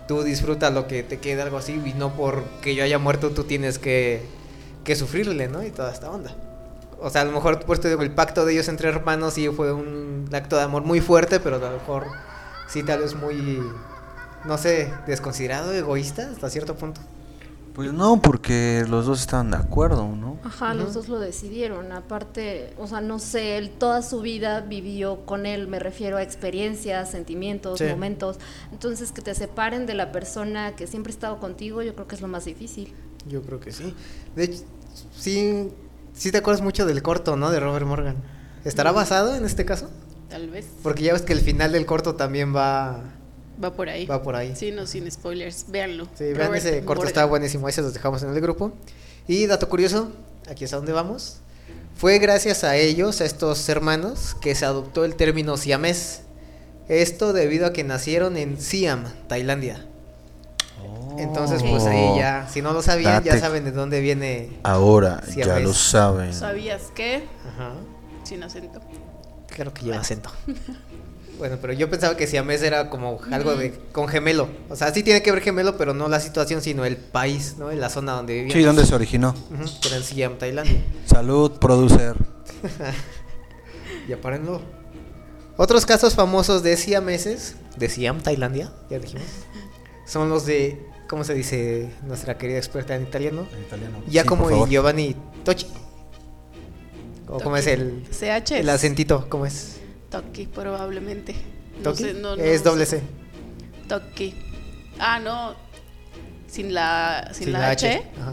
Tú disfruta lo que te queda, algo así, y no porque yo haya muerto tú tienes que, que sufrirle, ¿no? Y toda esta onda. O sea, a lo mejor digo, el pacto de ellos entre hermanos sí fue un acto de amor muy fuerte, pero a lo mejor sí tal vez muy, no sé, desconsiderado, egoísta hasta cierto punto. Pues no, porque los dos estaban de acuerdo, ¿no? Ajá, los dos lo decidieron. Aparte, o sea, no sé, él toda su vida vivió con él, me refiero a experiencias, sentimientos, Sí. momentos. Entonces, que te separen de la persona que siempre ha estado contigo, yo creo que es lo más difícil. Yo creo que sí. De hecho, sí, sí te acuerdas mucho del corto, ¿no? De Robert Morgan. ¿Estará basado en este caso? Tal vez. Porque ya ves que el final del corto también va, Va por ahí. va por ahí. Sí, no, sin spoilers. Véanlo. Sí, vean Robert ese corto, Morgan. está buenísimo. Ese los dejamos en el grupo. Y dato curioso, aquí es a donde vamos. Fue gracias a ellos, a estos hermanos, que se adoptó el término siamés. Esto debido a que nacieron en Siam, Tailandia. Entonces, pues ahí ya, si no lo sabían, ya saben de dónde viene. Ahora ya lo saben. ¿Sabías que? Ajá. Sin acento. Claro que lleva acento. Bueno, pero yo pensaba que siamés era como algo de con gemelo. O sea, sí tiene que ver gemelo, pero no la situación, sino el país, ¿no? En la zona donde vivían. Sí, ¿dónde se originó? Era en Siam, Tailandia. Salud, producer. Ya párenlo. Otros casos famosos de siameses, de Siam, Tailandia, ya dijimos, son los de, ¿cómo se dice nuestra querida experta en italiano? En italiano. Giacomo Sí, favor. Giovanni Tocci. ¿O cómo es Tocchi. el, CH. el acentito? ¿Cómo es? Toki, probablemente. No ¿Tocchi? sé, no- no es doble. C. Toki. Ah, no. Sin la, sin la, H. Ajá.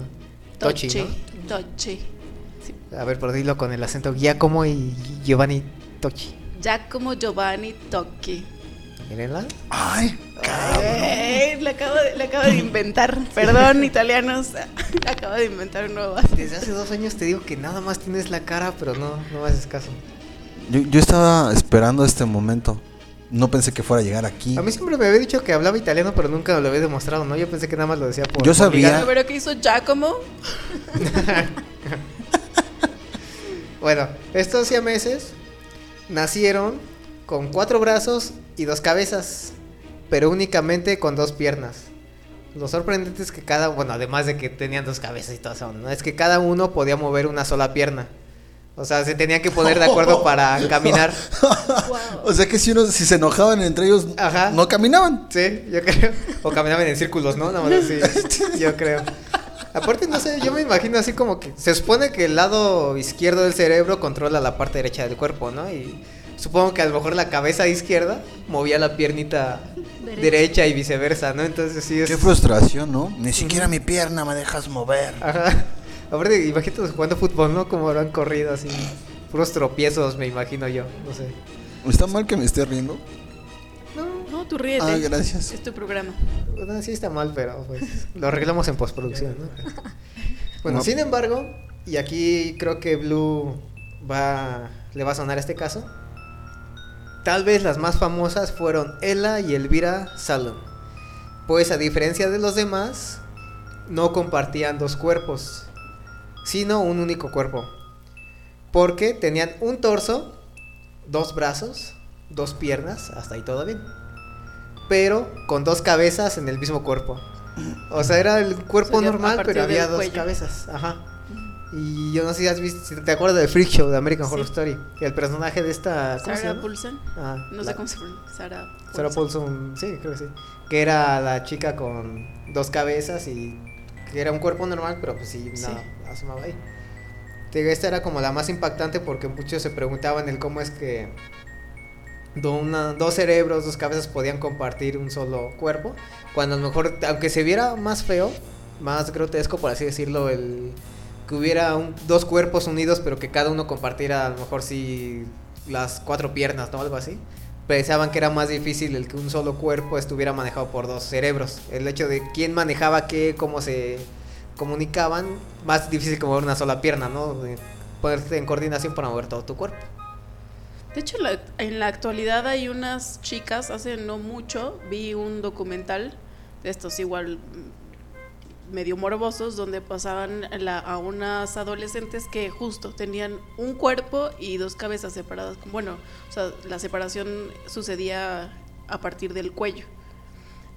Tocci, Tochi. Tochi. A ver, por dilo con el acento Giacomo y Giovanni Tocci. Giacomo Giovanni Tocchi. Mírenla. Ay, Ay, le acabo de, acabo de inventar. Perdón, italianos. acabo de inventar un nuevo. Desde hace dos años te digo que nada más tienes la cara, pero no, no me haces caso. yo, yo estaba esperando este momento. No pensé que fuera a llegar aquí. A mí siempre me había dicho que hablaba italiano, pero nunca lo había demostrado, ¿no? Yo pensé que nada más lo decía por. Yo por sabía. ligar. ¿Pero qué hizo Giacomo? Bueno, estos siameses nacieron con cuatro brazos y dos cabezas, pero únicamente con dos piernas. Lo sorprendente es que cada, bueno, además de que tenían dos cabezas y todo eso, ¿no? es que cada uno podía mover una sola pierna. O sea, se tenían que poner de acuerdo para caminar. o sea que si uno, si se enojaban entre ellos, Ajá. no caminaban. Sí, yo creo. O caminaban en círculos, ¿no? Nada más así. Yo creo. Aparte, no sé, yo me imagino así como que se supone que el lado izquierdo del cerebro controla la parte derecha del cuerpo, ¿no? Y supongo que a lo mejor la cabeza izquierda movía la piernita Derecha. derecha, y viceversa, ¿no? Entonces sí es. Qué frustración, ¿no? Ni siquiera mi pierna me dejas mover. Ajá. Aparte, imagínate jugando fútbol, ¿no? Como lo han corrido así. Puros tropiezos, me imagino yo. No sé. ¿Está mal que me esté riendo? No, tú ríete. Ah, gracias. Es tu programa. Bueno, sí está mal, pero pues lo arreglamos en postproducción, ¿no? Bueno, No. sin embargo, y aquí creo que Blue va le va a sonar este caso. Tal vez las más famosas fueron Ella y Elvira Salon. Pues a diferencia de los demás, no compartían dos cuerpos, sino un único cuerpo. Porque tenían un torso, dos brazos, dos piernas, hasta ahí todo bien. Pero con dos cabezas en el mismo cuerpo. O sea, era el cuerpo O sea, normal, pero había dos cuello. cabezas. Ajá. Y yo no sé si has visto, si te acuerdas del Freak Show de American Horror Sí. Story. El personaje de esta. ¿Cómo Sarah? Paulson. Ah, No la- sé cómo se pronuncia. Sarah Sarah Paulson, sí, creo que sí. Que era la chica con dos cabezas y que era un cuerpo normal, pero pues sí, Sí. nada, asomaba ahí. Esta era como la más impactante porque muchos se preguntaban el cómo es que una- dos cerebros, dos cabezas podían compartir un solo cuerpo. Cuando a lo mejor, aunque se viera más feo, más grotesco, por así decirlo, el que hubiera un- dos cuerpos unidos, pero que cada uno compartiera a lo mejor sí las cuatro piernas, ¿no? Algo así. Pensaban que era más difícil el que un solo cuerpo estuviera manejado por dos cerebros. El hecho de quién manejaba qué, cómo se comunicaban, más difícil que mover una sola pierna, ¿no? Ponerte en coordinación para mover todo tu cuerpo. De hecho, la- en la actualidad hay unas chicas, hace no mucho, vi un documental de estos igual medio morbosos, donde pasaban la- a unas adolescentes que justo tenían un cuerpo y dos cabezas separadas. Bueno, o sea, la separación sucedía a partir del cuello.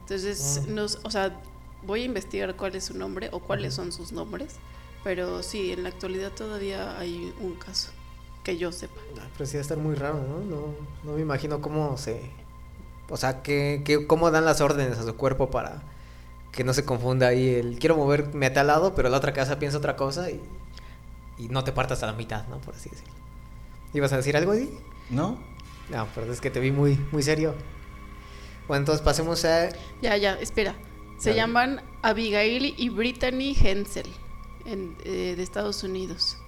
Entonces, Ah. nos, o sea, voy a investigar cuál es su nombre o cuáles son sus nombres, pero sí, en la actualidad todavía hay un caso que yo sepa. Ah, Pero sí a estar muy raro, ¿no? No, no me imagino cómo se... O sea, que, que- cómo dan las órdenes a su cuerpo para que no se confunda ahí el... Quiero moverme a tal lado, pero la otra casa piensa otra cosa y, y no te partas a la mitad, ¿no? Por así decirlo. ¿Ibas a decir algo, Eddie? ¿No? No, pero es que te vi muy, muy serio. Bueno, entonces pasemos a... Ya, ya, espera. Se llaman Abigail y Brittany Hensel, en, eh, de Estados Unidos,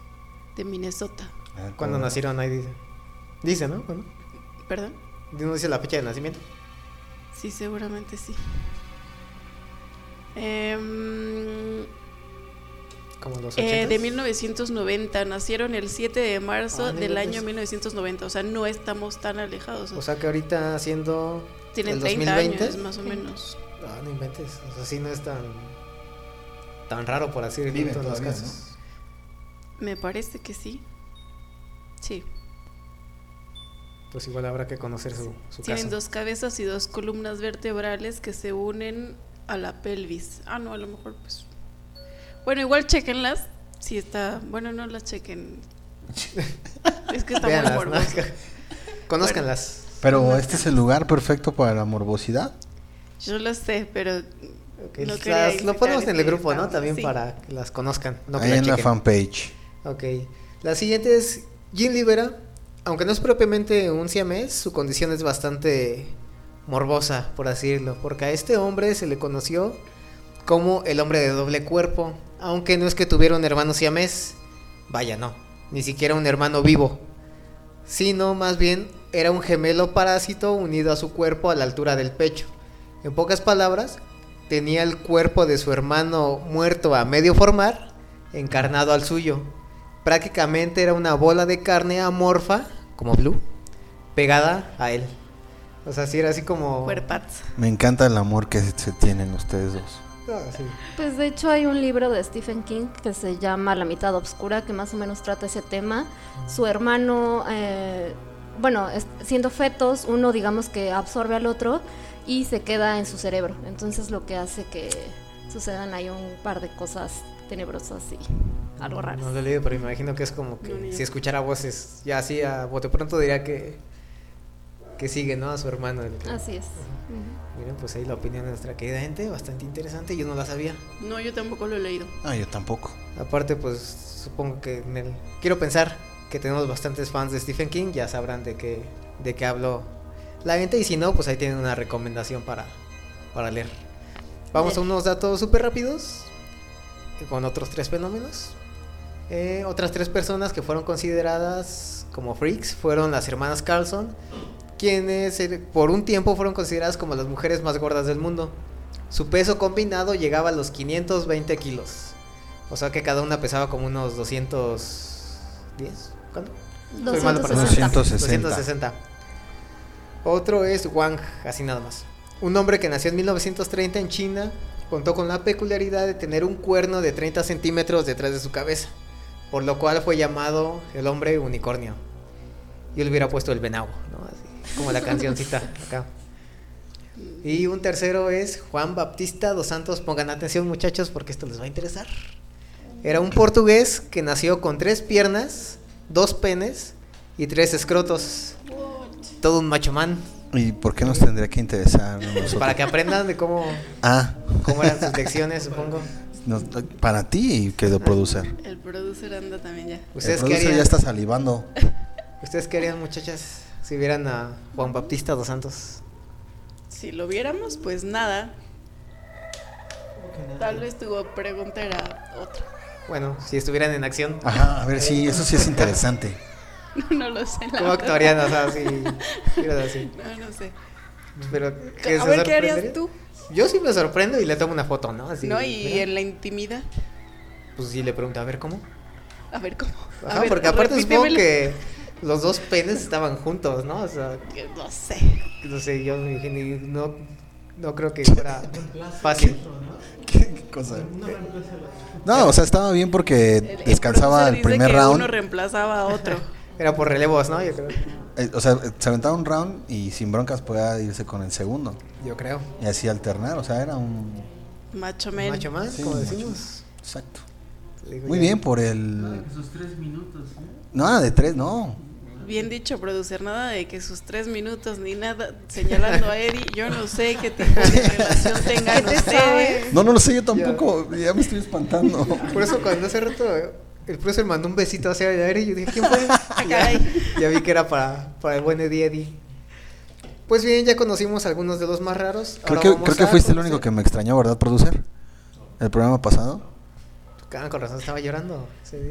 de Minnesota. Ah, ¿Cuándo ¿cómo? nacieron ahí? Dice. Dice, ¿no? ¿Cuándo? ¿Perdón? ¿No dice la fecha de nacimiento? Sí, seguramente sí. Em, Como los eh, 80s. de 1990, nacieron el 7 de marzo Ah, no del año 1990, o sea, no estamos tan alejados. O sea que ahorita haciendo... tienen el 30 2020. años más o menos. Ah, no inventes. O sea, sí no es tan... Tan raro, por así decirlo, en los todavía, casos. Me parece que sí. Sí. pues igual habrá que conocer su, su Tienen caso. dos cabezas y dos columnas vertebrales que se unen a la pelvis. Ah, no, a lo mejor pues. Bueno, igual chequenlas. Si está. Bueno, no las chequen. es que está Véanlas, muy ¿no? morboso. Conózcanlas. Pero este es el lugar perfecto para la morbosidad. Yo lo sé, pero. Ok, no las- quería lo ponemos en el grupo, ¿no? También Sí. para que las conozcan. No Ahí en la fanpage. Ok. La siguiente es Jim Libera. Aunque no es propiamente un siamés, su condición es bastante morbosa, por así decirlo. Porque a este hombre se le conoció como el hombre de doble cuerpo. Aunque no es que tuviera un hermano siamés. Vaya, no. Ni siquiera un hermano vivo. Sino más bien era un gemelo parásito unido a su cuerpo a la altura del pecho. En pocas palabras, tenía el cuerpo de su hermano muerto a medio formar, encarnado al suyo. Prácticamente era una bola de carne amorfa, como Blue, pegada a él. O sea, sí era así como... Cuerpats. Me encanta el amor que se tienen ustedes dos. Ah, sí. Pues de hecho hay un libro de Stephen King que se llama La mitad oscura que más o menos trata ese tema. Su hermano, eh, bueno, siendo fetos, uno digamos que absorbe al otro y se queda en su cerebro. Entonces lo que hace que sucedan ahí un par de cosas tenebrosas y algo raras. No lo he leído, pero me imagino que es como que No, si escuchara voces, ya así a bote pronto diría que, que sigue, ¿no? A su hermano. el que- Así es. Miren, pues ahí la opinión de nuestra querida gente, bastante interesante, yo no la sabía. No, yo tampoco lo he leído. Ah, yo tampoco. Aparte, pues supongo que en el... Quiero pensar que tenemos bastantes fans de Stephen King, ya sabrán de qué, de qué hablo la gente, y si no, pues ahí tienen una recomendación para, para leer. Vamos a unos datos súper rápidos, con otros tres fenómenos. Eh, otras tres personas que fueron consideradas como freaks fueron las hermanas Carlson, quienes eh, por un tiempo fueron consideradas como las mujeres más gordas del mundo. Su peso combinado llegaba a los 520 kilos. O sea que cada una pesaba como unos 210. ¿Cuánto? Soy malo para 260. 260. 260. Otro es Wang, así nada más. Un hombre que nació en 1930 en China, contó con la peculiaridad de tener un cuerno de 30 centímetros detrás de su cabeza, por lo cual fue llamado el hombre unicornio. Yo le hubiera puesto el venado, ¿no? Como la cancioncita acá. Y un tercero es Juan Baptista dos Santos. Pongan atención muchachos porque esto les va a interesar. Era un portugués que nació con tres piernas, dos penes y tres escrotos. Todo un macho man. ¿Y por qué nos tendría que interesar nosotros? Para que aprendan de cómo, Ah, cómo eran sus lecciones, supongo. no, para ti, querido producer. El producer anda también ya. El ¿Ustedes qué producer ya está salivando. ¿Ustedes qué harían, muchachas, si vieran a Juan Baptista dos Santos? Si lo viéramos, pues nada. Tal vez tu pregunta era otra. Bueno, si estuvieran en acción, Ajá, a ver, sí, eso sí es interesante. No, lo sé. la ¿cómo actuarían? O sea, si vieras así. No, no sé. Pero, A ¿qué se ver, ¿qué harías tú? Yo sí me sorprendo y le tomo una foto, ¿no? Así, no, y mira. en la intimidad. Pues sí le pregunto, a ver, ¿cómo? A ver cómo. A Ajá, ver, porque aparte supongo que los dos penes estaban juntos, ¿no? O sea, Que No sé. no sé, yo me no, no creo que fuera fácil. ¿Qué, qué cosa? No, o sea, estaba bien porque El- el descansaba el dice primer que round. Uno reemplazaba a otro. Era por relevos, ¿no? Yo creo. Eh, o sea, se aventaba un round y sin broncas podía irse con el segundo. Yo creo. Y así alternar, o sea, era un... Macho men. Macho más, Sí, como macho. decimos. Exacto. Muy bien por el... Esos tres minutos, ¿eh? No, de tres, no. Bien dicho, producer. Nada de que sus tres minutos ni nada señalando a Eddie. Yo no sé qué tipo de relación tengan ustedes. No, no lo sé, yo tampoco. Ya me estoy espantando. Por eso cuando hace rato el profesor mandó un besito hacia el aire y yo dije, ¿quién fue? Ah, Y ya, ya vi que era para, para el buen Eddie Eddie. Pues bien, ya conocimos algunos de los más raros. Creo Ahora que, creo fuiste el único que me extrañó, ¿verdad, producer? El programa pasado. Ah, con razón estaba llorando.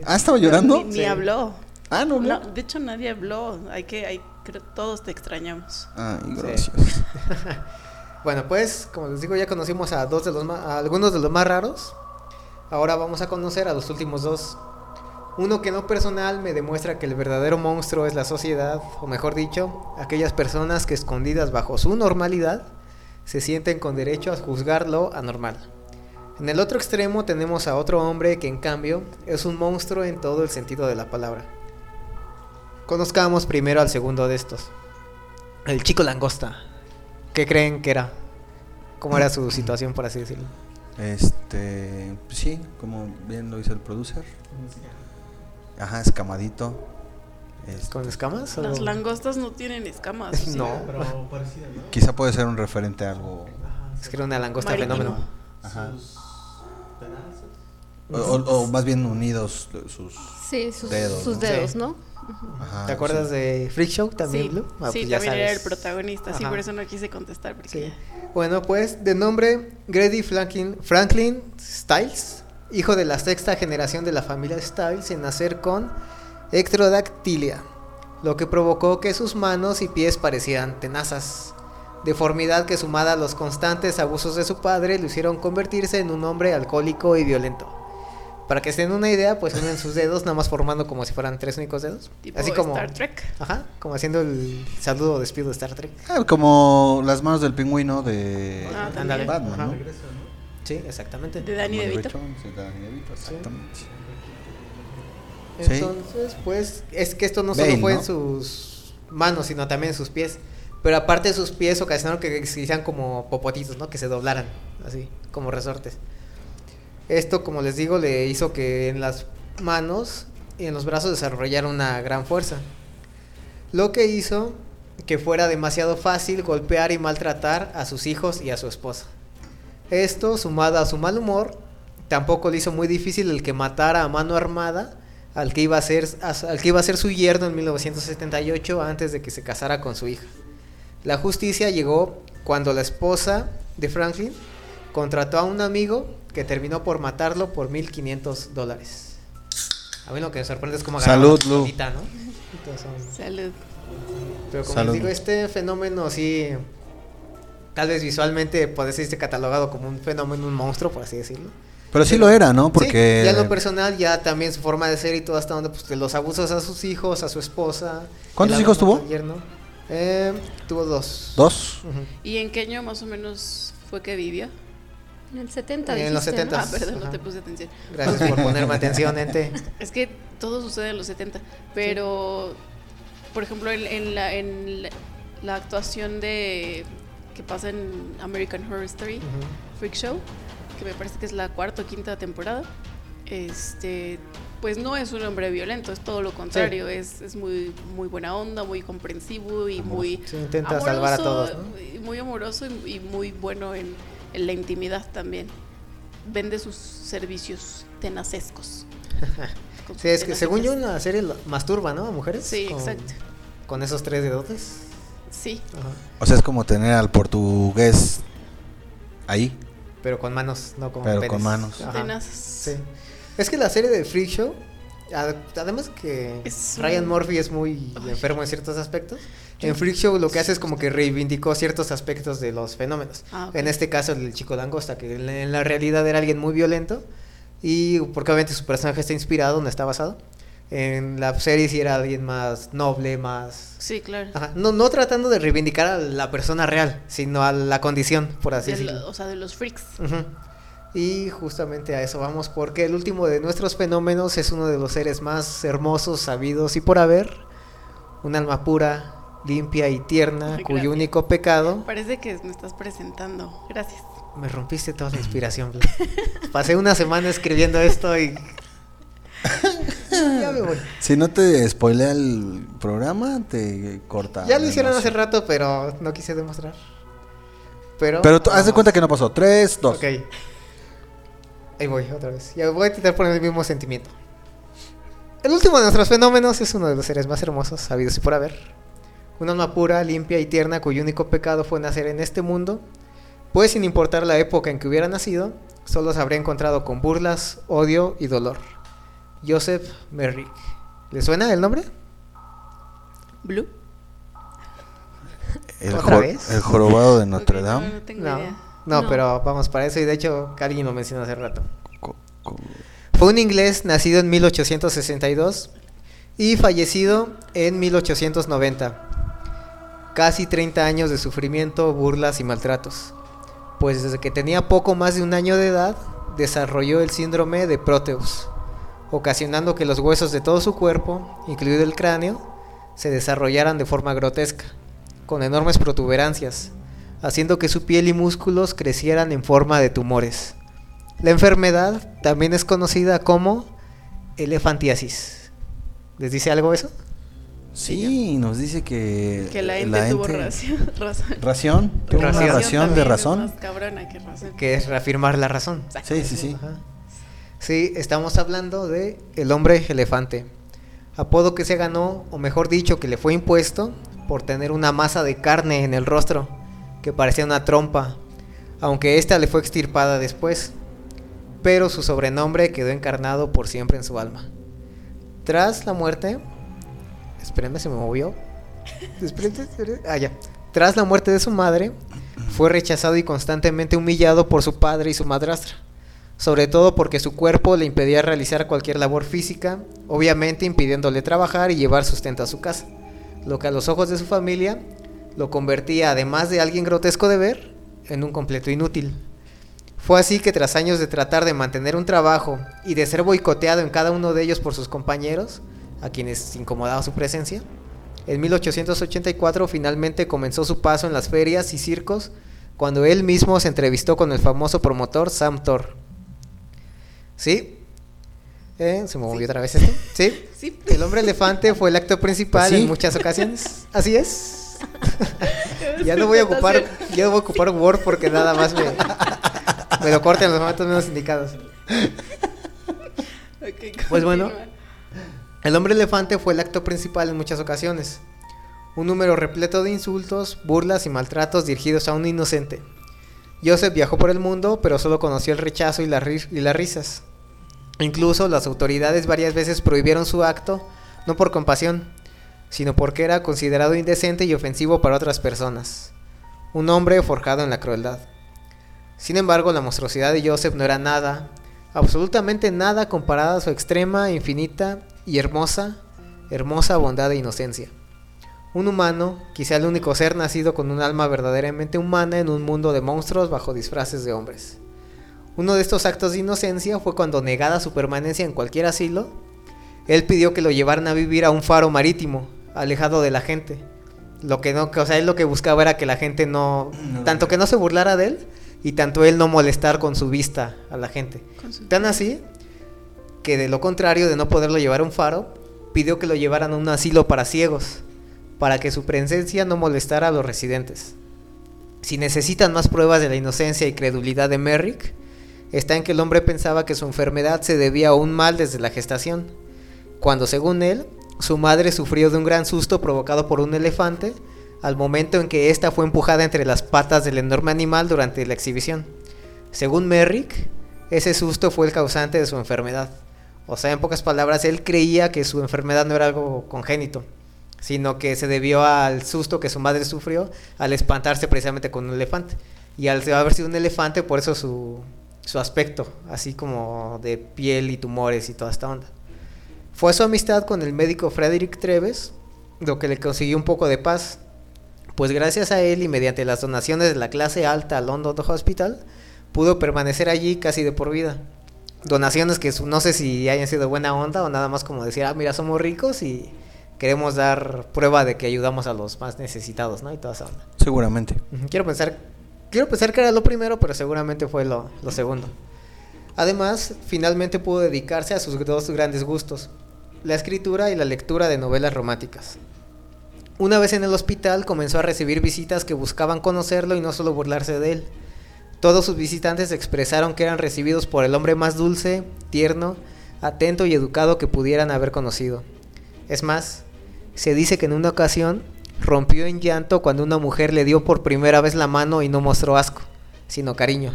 Ah, ¿estaba llorando? Ni, ni Sí. habló. Ah, no, No, de hecho nadie habló. Hay que, hay, creo- todos te extrañamos. Ay, Sí. gracias. Bueno, pues, como les digo, ya conocimos a dos de los a algunos de los más raros. Ahora vamos a conocer a los últimos dos. Uno que no personal me demuestra que el verdadero monstruo es la sociedad, o mejor dicho, aquellas personas que escondidas bajo su normalidad se sienten con derecho a juzgar lo anormal. En el otro extremo tenemos a otro hombre que en cambio es un monstruo en todo el sentido de la palabra. Conozcamos primero al segundo de estos. El chico langosta. ¿Qué creen que era? ¿Cómo era su situación, por así decirlo? Este, pues sí, como bien lo dice el producer. Ajá, escamadito. Este, ¿Con escamas? o- Las langostas no tienen escamas. ¿sí? No, quizá puede ser un referente a algo. es que era una langosta Marítimo. fenómeno. Ajá. O, o- o más bien unidos sus. Sí, sus Dedos, sus ¿no? dedos, Sí. ¿no? Ajá, ¿Te acuerdas sí. de Freak Show también, Sí, Blue? Ah, sí pues ya también era el protagonista, sí, por eso no quise contestar. Porque Sí. ya- Bueno, pues de nombre Grady Franklin, Franklin Styles, hijo de la sexta generación de la familia Styles en nacer con ectrodactilia, lo que provocó que sus manos y pies parecieran tenazas. Deformidad que sumada a los constantes abusos de su padre lo hicieron convertirse en un hombre alcohólico y violento. Para que se den una idea, pues unen sus dedos, nada más formando como si fueran tres únicos dedos. Tipo Así como. Star Trek. Ajá, como haciendo el saludo o despido de Star Trek. Ah, como las manos del pingüino de Ah. Ándale. Batman, Ajá. ¿no? Sí, exactamente. De Danny DeVito. De Danny DeVito, exactamente. Sí. Entonces, pues, es que esto no solo fue ¿no? en sus manos, sino también en sus pies. Pero aparte de sus pies, ocasionaron que se hicieran como popotitos, ¿no? Que se doblaran, así, como resortes. Esto, como les digo, le hizo que en las manos y en los brazos desarrollara una gran fuerza. Lo que hizo que fuera demasiado fácil golpear y maltratar a sus hijos y a su esposa. Esto, sumado a su mal humor, tampoco le hizo muy difícil el que matara a mano armada al que iba a ser, al que iba a ser su yerno en 1978 antes de que se casara con su hija. La justicia llegó cuando la esposa de Franklin contrató a un amigo que terminó por matarlo por 1500 dólares. A mí lo que me sorprende es cómo Salud, la ¿no? Entonces, Salud. pero como Salud. les digo, este fenómeno sí, tal vez visualmente puede ser catalogado como un fenómeno, un monstruo, por así decirlo. Pero sí lo era, ¿no? Porque. Sí, ya en lo personal, ya también su forma de ser y todo hasta donde, pues, de los abusos a sus hijos, a su esposa. ¿Cuántos hijos tuvo? Eh, tuvo dos. ¿Dos? ¿Y en qué año más o menos fue que vivió? En el 70 En los dijiste, ¿no? 70. Ah, perdón, no Ajá. te puse atención. Gracias por ponerme atención, ente. Es que todo sucede en los 70, pero por ejemplo en, en la, en la, la actuación de que pasa en American Horror Story Ujú. Freak Show, que me parece que es la cuarta o quinta temporada, este pues no es un hombre violento, es todo lo contrario, es, es muy muy buena onda, muy comprensivo y muy Sí, intenta salvar a todos, ¿no? y Muy amoroso y, y muy bueno en, en la intimidad también. Vende sus servicios tenacescos. Sí, es que según yo la serie masturba, ¿no? A mujeres. Sí, con, exacto. Con esos tres dedotes. Sí, Ajá. O sea, es como tener al portugués ahí. Pero con manos, no con Pero penes. con manos. Tenazas. Sí. Es que la serie de Freak Show, además que Es Ryan Murphy es muy Ay. enfermo en ciertos aspectos, en Freak Show lo que hace es como que reivindicó ciertos aspectos de los fenómenos. Ah. En este caso el chico langosta, que en la- realidad era alguien muy violento y porque obviamente su personaje está inspirado, no está basado. En la serie sí era alguien más noble, más... Sí, claro. Ajá, No, no tratando de reivindicar a la persona real, sino a la condición, por así De lo- decirlo. o sea, de los freaks. Ujú. Y justamente a eso vamos, porque el último de nuestros fenómenos es uno de los seres más hermosos, sabidos y por haber. Un alma pura, limpia y tierna, cuyo único pecado. Parece que me estás presentando. Gracias. Me rompiste toda la inspiración. Pasé una semana escribiendo esto y. ya me voy. Si no te spoilea el programa, te corta. Ya lo hicieron hace rato, pero no quise demostrar. Pero. Pero tú, haz de cuenta que no pasó. Tres, dos. Ok. Ahí voy, otra vez. Ya voy a intentar poner el mismo sentimiento. El último de nuestros fenómenos es uno de los seres más hermosos, sabidos y por haber. Un alma pura, limpia y tierna, cuyo único pecado fue nacer en este mundo, pues sin importar la época en que hubiera nacido, solo se habría encontrado con burlas, odio y dolor. Joseph Merrick. ¿Le suena el nombre? Blue. El, ¿Otra vez? el jorobado de Notre no, Dame. No, tengo No, idea. No, No. pero vamos para eso y de hecho alguien lo mencionó hace rato. Fue un inglés nacido en 1862 y fallecido en 1890. Casi 30 años de sufrimiento, burlas y maltratos. Pues desde que tenía poco más de un año de edad, desarrolló el síndrome de Proteus, ocasionando que los huesos de todo su cuerpo, incluido el cráneo, se desarrollaran de forma grotesca. con enormes protuberancias, haciendo que su piel y músculos crecieran en forma de tumores. La enfermedad también es conocida como elefantiasis. ¿Les dice algo eso? Sí, nos dice que. Que la ente tuvo ente- ración. razón. ¿Ración? Tuvo una Ración de también es razón. más cabrona que razón. Que es reafirmar la razón. Sí, sí, sí. Ajá. Sí, estamos hablando de el hombre elefante. Apodo que se ganó, o mejor dicho, que le fue impuesto por tener una masa de carne en el rostro que parecía una trompa, aunque esta le fue extirpada después. Pero su sobrenombre quedó encarnado por siempre en su alma. Tras la muerte, espérenme, se me movió. Espérenme, espérenme. Ah, ya. Tras la muerte de su madre, fue rechazado y constantemente humillado por su padre y su madrastra sobre todo porque su cuerpo le impedía realizar cualquier labor física, obviamente impidiéndole trabajar y llevar sustento a su casa, lo que a los ojos de su familia lo convertía, además de alguien grotesco de ver, en un completo inútil. Fue así que tras años de tratar de mantener un trabajo y de ser boicoteado en cada uno de ellos por sus compañeros, a quienes incomodaba su presencia, en 1884 finalmente comenzó su paso en las ferias y circos cuando él mismo se entrevistó con el famoso promotor Sam Thor. ¿Sí? ¿Eh? ¿Se me movió otra vez esto? ¿Sí? Sí. El hombre elefante fue el acto principal Pues sí. en muchas ocasiones. Así es. ya no voy a ocupar, ya no voy a ocupar Word porque nada más me, me lo cortan en los momentos menos indicados. Pues bueno. El hombre elefante fue el acto principal en muchas ocasiones. Un número repleto de insultos, burlas y maltratos dirigidos a un inocente. Joseph viajó por el mundo, pero solo conoció el rechazo y, la ri- y las risas. Incluso las autoridades varias veces prohibieron su acto, no por compasión, sino porque era considerado indecente y ofensivo para otras personas. Un hombre forjado en la crueldad. Sin embargo, la monstruosidad de Joseph no era nada, absolutamente nada comparada a su extrema, infinita y hermosa, hermosa bondad e inocencia. Un humano, quizá el único ser nacido con un alma verdaderamente humana en un mundo de monstruos bajo disfraces de hombres. Uno de estos actos de inocencia fue cuando, negada su permanencia en cualquier asilo, él pidió que lo llevaran a vivir a un faro marítimo, alejado de la gente. Lo que no, o sea, él lo que buscaba era que la gente no, No. tanto que no se burlara de él y tanto él no molestar con su vista a la gente. Su- Tan así que de lo contrario de no poderlo llevar a un faro, pidió que lo llevaran a un asilo para ciegos, para que su presencia no molestara a los residentes. Si necesitan más pruebas de la inocencia y credulidad de Merrick, está en que el hombre pensaba que su enfermedad se debía a un mal desde la gestación, cuando según él, su madre sufrió de un gran susto provocado por un elefante al momento en que ésta fue empujada entre las patas del enorme animal durante la exhibición. Según Merrick, ese susto fue el causante de su enfermedad. O sea, en pocas palabras, él creía que su enfermedad no era algo congénito, sino que se debió al susto que su madre sufrió al espantarse precisamente con un elefante. Y al haber sido un elefante, por eso su, su aspecto, así como de piel y tumores y toda esta onda. Fue su amistad con el médico Frederick Treves lo que le consiguió un poco de paz, pues gracias a él y mediante las donaciones de la clase alta al London Hospital, pudo permanecer allí casi de por vida. Donaciones que no sé si hayan sido buena onda o nada más como decir, ah, mira, somos ricos y queremos dar prueba de que ayudamos a los más necesitados, ¿no? Y toda esa onda. Seguramente. Quiero pensar, quiero pensar que era lo primero, pero seguramente fue lo, lo segundo. Además, finalmente pudo dedicarse a sus dos grandes gustos, la escritura y la lectura de novelas románticas. Una vez en el hospital comenzó a recibir visitas que buscaban conocerlo y no solo burlarse de él. Todos sus visitantes expresaron que eran recibidos por el hombre más dulce, tierno, atento y educado que pudieran haber conocido. Es más, se dice que en una ocasión rompió en llanto cuando una mujer le dio por primera vez la mano y no mostró asco, sino cariño.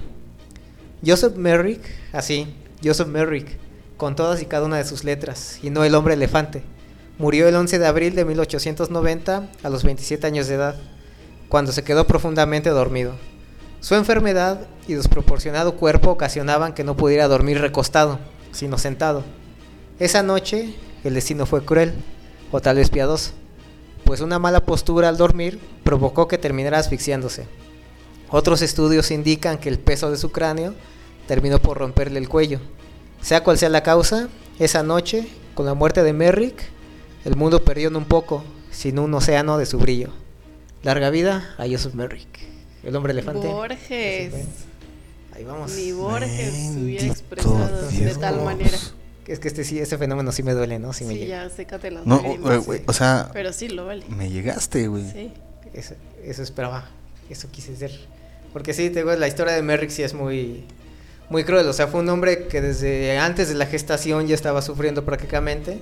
Joseph Merrick, así, Joseph Merrick, con todas y cada una de sus letras, y no el hombre elefante, murió el 11 de abril de 1890 a los 27 años de edad, cuando se quedó profundamente dormido. Su enfermedad y desproporcionado cuerpo ocasionaban que no pudiera dormir recostado, sino sentado. Esa noche el destino fue cruel, o tal vez piadoso, pues una mala postura al dormir provocó que terminara asfixiándose. Otros estudios indican que el peso de su cráneo terminó por romperle el cuello. Sea cual sea la causa, esa noche, con la muerte de Merrick, el mundo perdió no un poco, sino un océano de su brillo. Larga vida a Joseph Merrick. El hombre elefante. Borges. Ahí vamos. Ni Borges se hubiera Bendito expresado de tal manera. Es que este sí, ese fenómeno sí me duele, ¿no? Sí me Sí, llega. ya, sécate las No, lágrimas. o sea, Pero sí, lo vale. me llegaste, güey. Sí. Eso, eso esperaba, eso quise ser. Porque sí, te digo, la historia de Merrick sí es muy, muy cruel. O sea, fue un hombre que desde antes de la gestación ya estaba sufriendo prácticamente.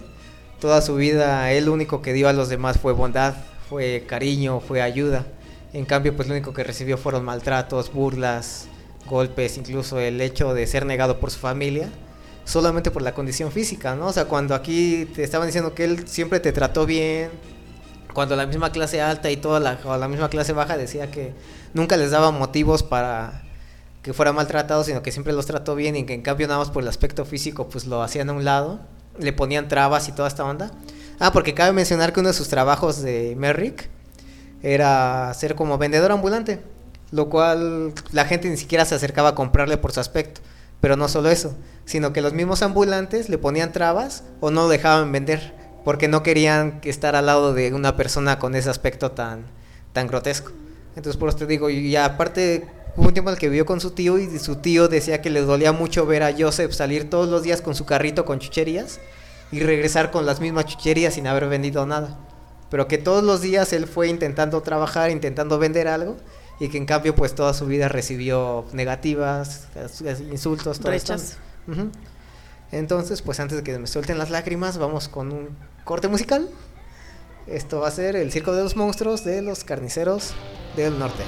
Toda su vida, él único que dio a los demás fue bondad, fue cariño, fue ayuda. En cambio, pues lo único que recibió fueron maltratos, burlas, golpes, incluso el hecho de ser negado por su familia, solamente por la condición física, ¿no? O sea, cuando aquí te estaban diciendo que él siempre te trató bien, cuando la misma clase alta y toda la, o la misma clase baja decía que nunca les daba motivos para que fuera maltratado, sino que siempre los trató bien y que en cambio nada más por el aspecto físico pues lo hacían a un lado, le ponían trabas y toda esta onda. Ah, porque cabe mencionar que uno de sus trabajos de Merrick era ser como vendedor ambulante, lo cual la gente ni siquiera se acercaba a comprarle por su aspecto. Pero no solo eso, sino que los mismos ambulantes le ponían trabas o no lo dejaban vender porque no querían estar al lado de una persona con ese aspecto tan, tan grotesco. Entonces por eso te digo, y aparte hubo un tiempo en el que vivió con su tío y su tío decía que le dolía mucho ver a Joseph salir todos los días con su carrito con chucherías y regresar con las mismas chucherías sin haber vendido nada. Pero que todos los días él fue intentando trabajar, intentando vender algo y que en cambio pues toda su vida recibió negativas, insultos, todo. Rechazo. Ujú. Entonces, pues antes de que me suelten las lágrimas, vamos con un corte musical. Esto va a ser el Circo de los Monstruos de los Carniceros del Norte.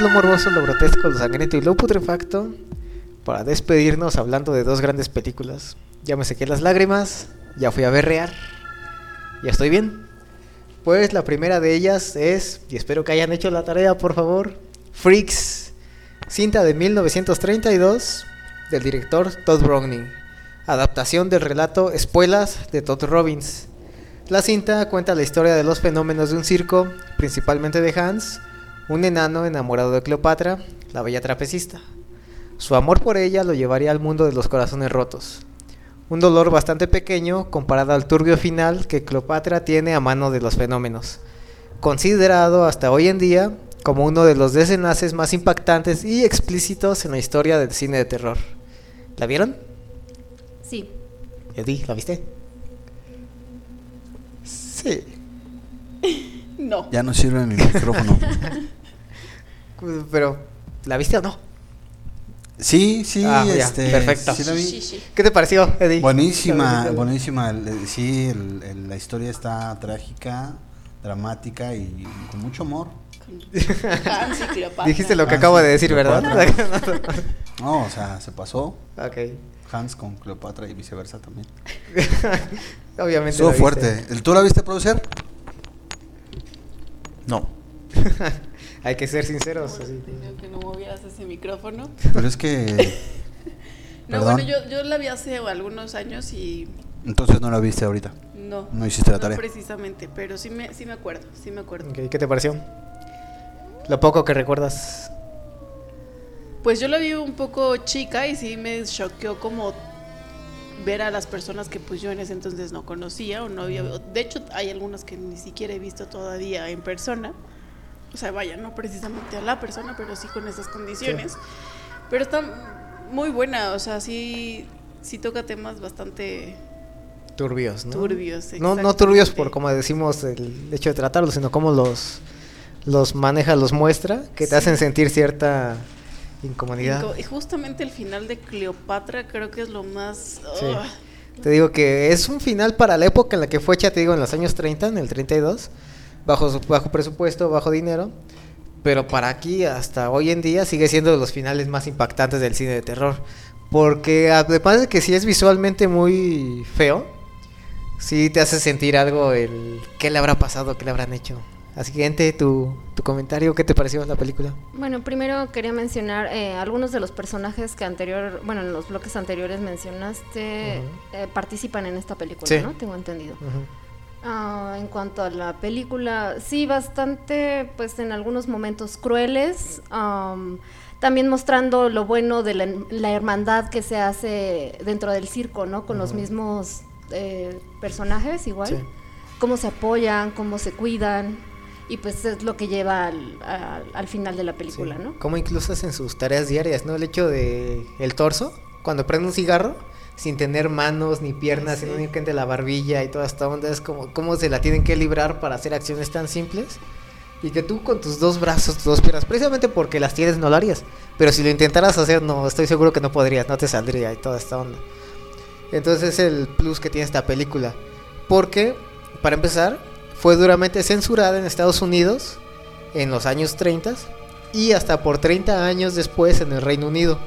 Lo morboso, lo grotesco, lo sangriento y lo putrefacto, para despedirnos hablando de dos grandes películas. Ya me sequé las lágrimas, ya fui a berrear, ya estoy bien. Pues la primera de ellas es, y espero que hayan hecho la tarea por favor, Freaks, cinta de 1932 del director Todd Browning, adaptación del relato Espuelas de Todd Robbins. La cinta cuenta la historia de los fenómenos de un circo, principalmente de Hans, un enano enamorado de Cleopatra, la bella trapecista. Su amor por ella lo llevaría al mundo de los corazones rotos. Un dolor bastante pequeño comparado al turbio final que Cleopatra tiene a mano de los fenómenos. Considerado hasta hoy en día como uno de los desenlaces más impactantes y explícitos en la historia del cine de terror. ¿La vieron? Sí. Eddie, ¿la viste? Sí. No. Ya no sirve mi micrófono. Pero, ¿la viste o no? Sí, sí, Ah, ya, este, perfecto. sí la vi. Sí, sí. ¿Qué te pareció, Eddie? Buenísima, buenísima. el- el- Sí, el- el- la historia está trágica, dramática y con mucho amor. Hans y Cleopatra. Dijiste lo que Ah, acabo de decir, ¿verdad? No, o sea, se pasó ok. Hans con Cleopatra y viceversa también. Obviamente. Estuvo fuerte. ¿El- ¿Tú la viste producer? No. Hay que ser sinceros. Así. que no movieras ese micrófono. Pero es que. No, Perdón. bueno, yo, yo la vi hace algunos años y Entonces no la viste ahorita. no. No hiciste la no tarea. precisamente, pero sí me, sí me acuerdo, sí me acuerdo. Ok, ¿Qué te pareció? Lo poco que recuerdas. Pues yo la vi un poco chica y sí me choqueó como ver a las personas que pues yo en ese entonces no conocía o no había... De hecho, hay algunas que ni siquiera he visto todavía en persona. O sea, vaya, no precisamente a la persona, pero sí con esas condiciones. Pero está muy buena, o sea, sí, sí toca temas bastante Turbios, ¿no? turbios. No, no turbios por como decimos el hecho de tratarlos, sino como los los maneja, los muestra, que te Sí. hacen sentir cierta incomodidad. Y justamente el final de Cleopatra creo que es lo más... Sí. Te digo que es un final para la época en la que fue hecha, te digo, en los años 30, en el 32, bajo, bajo presupuesto, bajo dinero, pero para aquí hasta hoy en día sigue siendo de los finales más impactantes del cine de terror, porque además de que sí es visualmente muy feo, sí te hace sentir algo, el qué le habrá pasado, qué le habrán hecho. Así que, gente, tu, tu comentario, ¿qué te pareció la película? Bueno, primero quería mencionar eh, algunos de los personajes que anterior, bueno, en los bloques anteriores mencionaste, eh, participan en esta película, Sí. ¿no? Tengo entendido. Ah, en cuanto a la película, sí, bastante, pues en algunos momentos crueles, am, también mostrando lo bueno de la, la hermandad que se hace dentro del circo, ¿no? Con los mismos eh, personajes igual, Sí. cómo se apoyan, cómo se cuidan, y pues es lo que lleva al, al- al final de la película, Sí. ¿no? Como incluso hacen sus tareas diarias, ¿no? El hecho de el torso, cuando prende un cigarro, sin tener manos ni piernas, Sí. sino únicamente la barbilla y toda esta onda, es como cómo se la tienen que librar para hacer acciones tan simples. Y que tú con tus dos brazos, tus dos piernas, precisamente porque las tienes no lo harías. Pero si lo intentaras hacer, no, estoy seguro que no podrías, no te saldría y toda esta onda. Entonces es el plus que tiene esta película. Porque, para empezar, fue duramente censurada en Estados Unidos en los años 30 y hasta por 30 años después en el Reino Unido.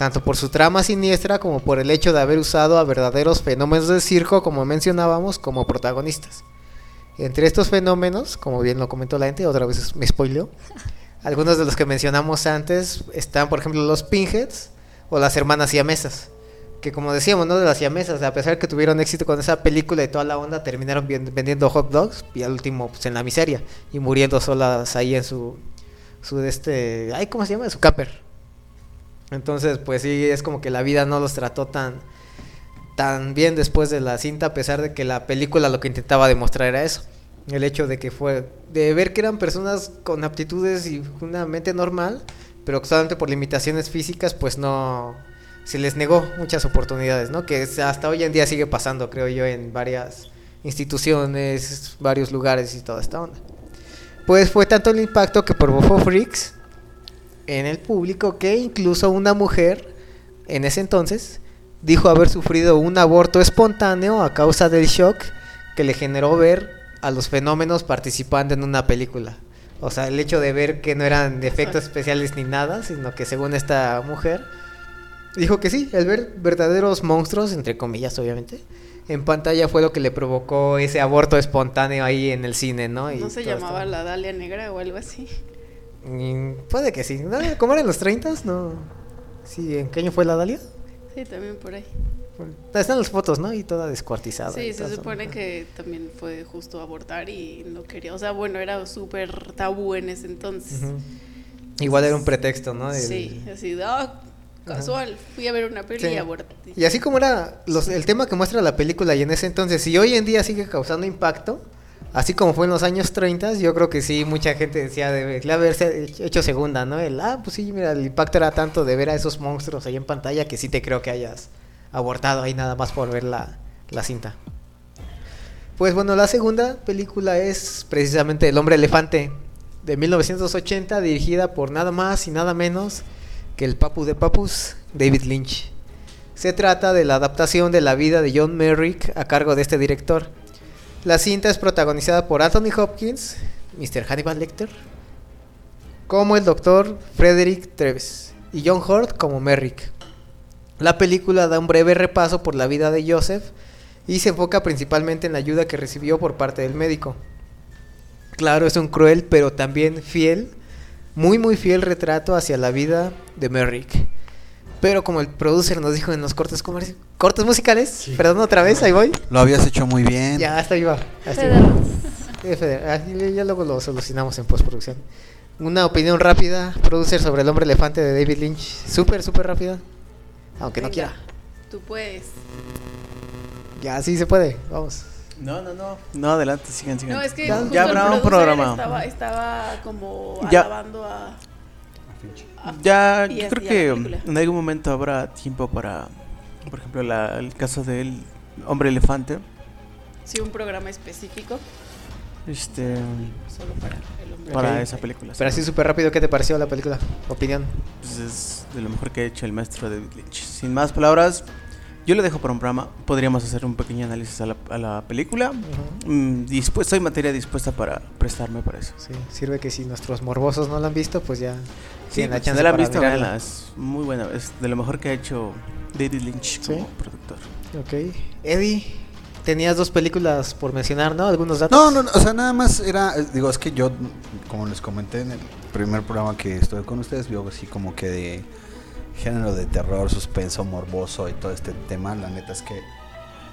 Tanto por su trama siniestra como por el hecho de haber usado a verdaderos fenómenos de circo, como mencionábamos, como protagonistas. Entre estos fenómenos, como bien lo comentó la gente, otra vez me spoileó, algunos de los que mencionamos antes están, por ejemplo, los Pinheads o las hermanas siamesas. Que como decíamos, ¿no? De las siamesas, a pesar que tuvieron éxito con esa película y toda la onda, terminaron vendiendo hot dogs y al último, pues en la miseria y muriendo solas ahí en su, su este, ay, ¿cómo se llama? Su camper. Entonces, pues sí, es como que la vida no los trató tan, tan bien después de la cinta, a pesar de que la película lo que intentaba demostrar era eso. El hecho de que fue, de ver que eran personas con aptitudes y una mente normal, pero solamente por limitaciones físicas, pues no, se les negó muchas oportunidades, ¿no? Que hasta hoy en día sigue pasando, creo yo, en varias instituciones, varios lugares y toda esta onda. Pues fue tanto el impacto que provocó Freaks en el público que incluso una mujer en ese entonces dijo haber sufrido un aborto espontáneo a causa del shock que le generó ver a los fenómenos participando en una película. O sea, el hecho de ver que no eran efectos especiales ni nada, sino que según esta mujer dijo que sí, el ver verdaderos monstruos, entre comillas obviamente, en pantalla fue lo que le provocó ese aborto espontáneo ahí en el cine, ¿no? Y ¿No se esto. llamaba la Dalia Negra o algo así? Mm, puede que sí. No, ¿Cómo era en los 30? No. Sí, ¿en qué año fue la Dalia? Sí, también por ahí. Están las fotos, ¿no? Y toda descuartizada. y Sí, se supone que también fue justo abortar y no quería, o sea, bueno, era súper tabú en ese entonces. Ujú. Igual era un pretexto, ¿no? Del- Sí, así ah, casual, fui a ver una peli Sí. y aborté. Y así como era los- el tema que muestra la película y en ese entonces, si hoy en día sigue causando impacto, así como fue en los años 30, yo creo que sí, mucha gente decía de haberse hecho segunda, ¿no? El, ah, pues sí, mira, el impacto era tanto de ver a esos monstruos ahí en pantalla que sí te creo que hayas abortado ahí nada más por ver la, la cinta. Pues bueno, la segunda película es precisamente El hombre elefante de 1980, dirigida por nada más y nada menos que el papu de papus, David Lynch. Se trata de la adaptación de la vida de John Merrick a cargo de este director. La cinta es protagonizada por Anthony Hopkins, Mr. Hannibal Lecter, como el doctor Frederick Treves y John Hurt como Merrick. La película da un breve repaso por la vida de Joseph y se enfoca principalmente en la ayuda que recibió por parte del médico. Claro, es un cruel pero también fiel, muy muy fiel retrato hacia la vida de Merrick. Pero como el producer nos dijo en los cortes comerci- cortes musicales, perdón otra vez, ahí voy. Lo habías hecho muy bien. Ya, hasta ahí va. hasta ahí Federer. va. Feder- ah, ya luego lo solucionamos en postproducción. Una opinión rápida, producer sobre el hombre elefante de David Lynch. Súper, súper rápida. Aunque no quiera. Tú puedes. Ya, sí se puede. Vamos. No, no, no. No, adelante, sigan, sigan. No, es que ya, habrá un programa. Estaba, estaba como Ya. alabando a. a- Ya, yo creo que película. en algún momento habrá tiempo para, por ejemplo, la- el caso del hombre elefante. Sí, un programa específico Este, solo para el hombre. para esa película. Pero así súper rápido, ¿qué te pareció la película? Opinión. Pues es de lo mejor que ha hecho el maestro David Lynch. Sin más palabras, yo lo dejo para un programa. Podríamos hacer un pequeño análisis a la, a la película. Mm, dispuesto, hay materia dispuesta para prestarme para eso. Sí, sirve que si nuestros morbosos no la han visto, pues ya Sí, la pues, chance no la han visto, mirarla. Es muy buena. Es de lo mejor que ha hecho David Lynch como Sí. productor. Ok. Eddie, tenías dos películas por mencionar, ¿no? Algunos datos. No, no, no, o sea, nada más era, eh, digo, es que yo, como les comenté en el primer programa que estuve con ustedes, vio así como que de género de terror, suspenso, morboso y todo este tema, la neta es que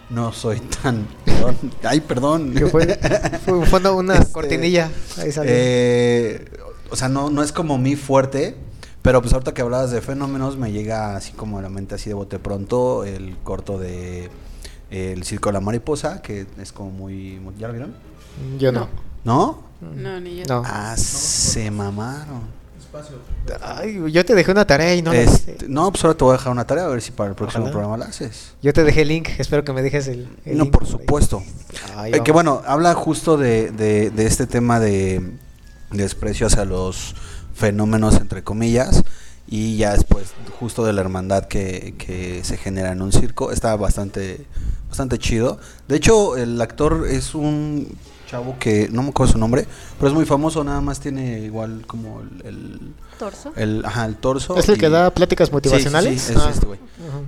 no soy tan, perdón, ay, perdón. Que fue, fue, fue una- Este, cortinilla. Ahí salió. Eh, o sea, no, no es como mi fuerte, pero pues ahorita que hablabas de fenómenos me llega así como a la mente así de bote pronto el corto de El Circo de la Mariposa, que es como muy... muy- ¿Ya lo vieron? Yo no. ¿No? No, ni yo. No. Ah, se mamaron. Ay, yo te dejé una tarea y no la Este, no, pues ahora te voy a dejar una tarea a ver si para el próximo Ojalá. programa la haces. Yo te dejé el link, espero que me dejes el, el no, link por ahí. supuesto. Eh, que bueno, habla justo de, de- de este tema de desprecio hacia los fenómenos, entre comillas, y ya después justo de la hermandad que, que se genera en un circo. Está bastante, bastante chido. De hecho, el actor es un chavo que no me acuerdo su nombre, pero es muy famoso, nada más tiene igual como el... el Torso. el, ajá, el torso. ¿Es el que da pláticas motivacionales? Sí, sí, sí, es Ah. este güey.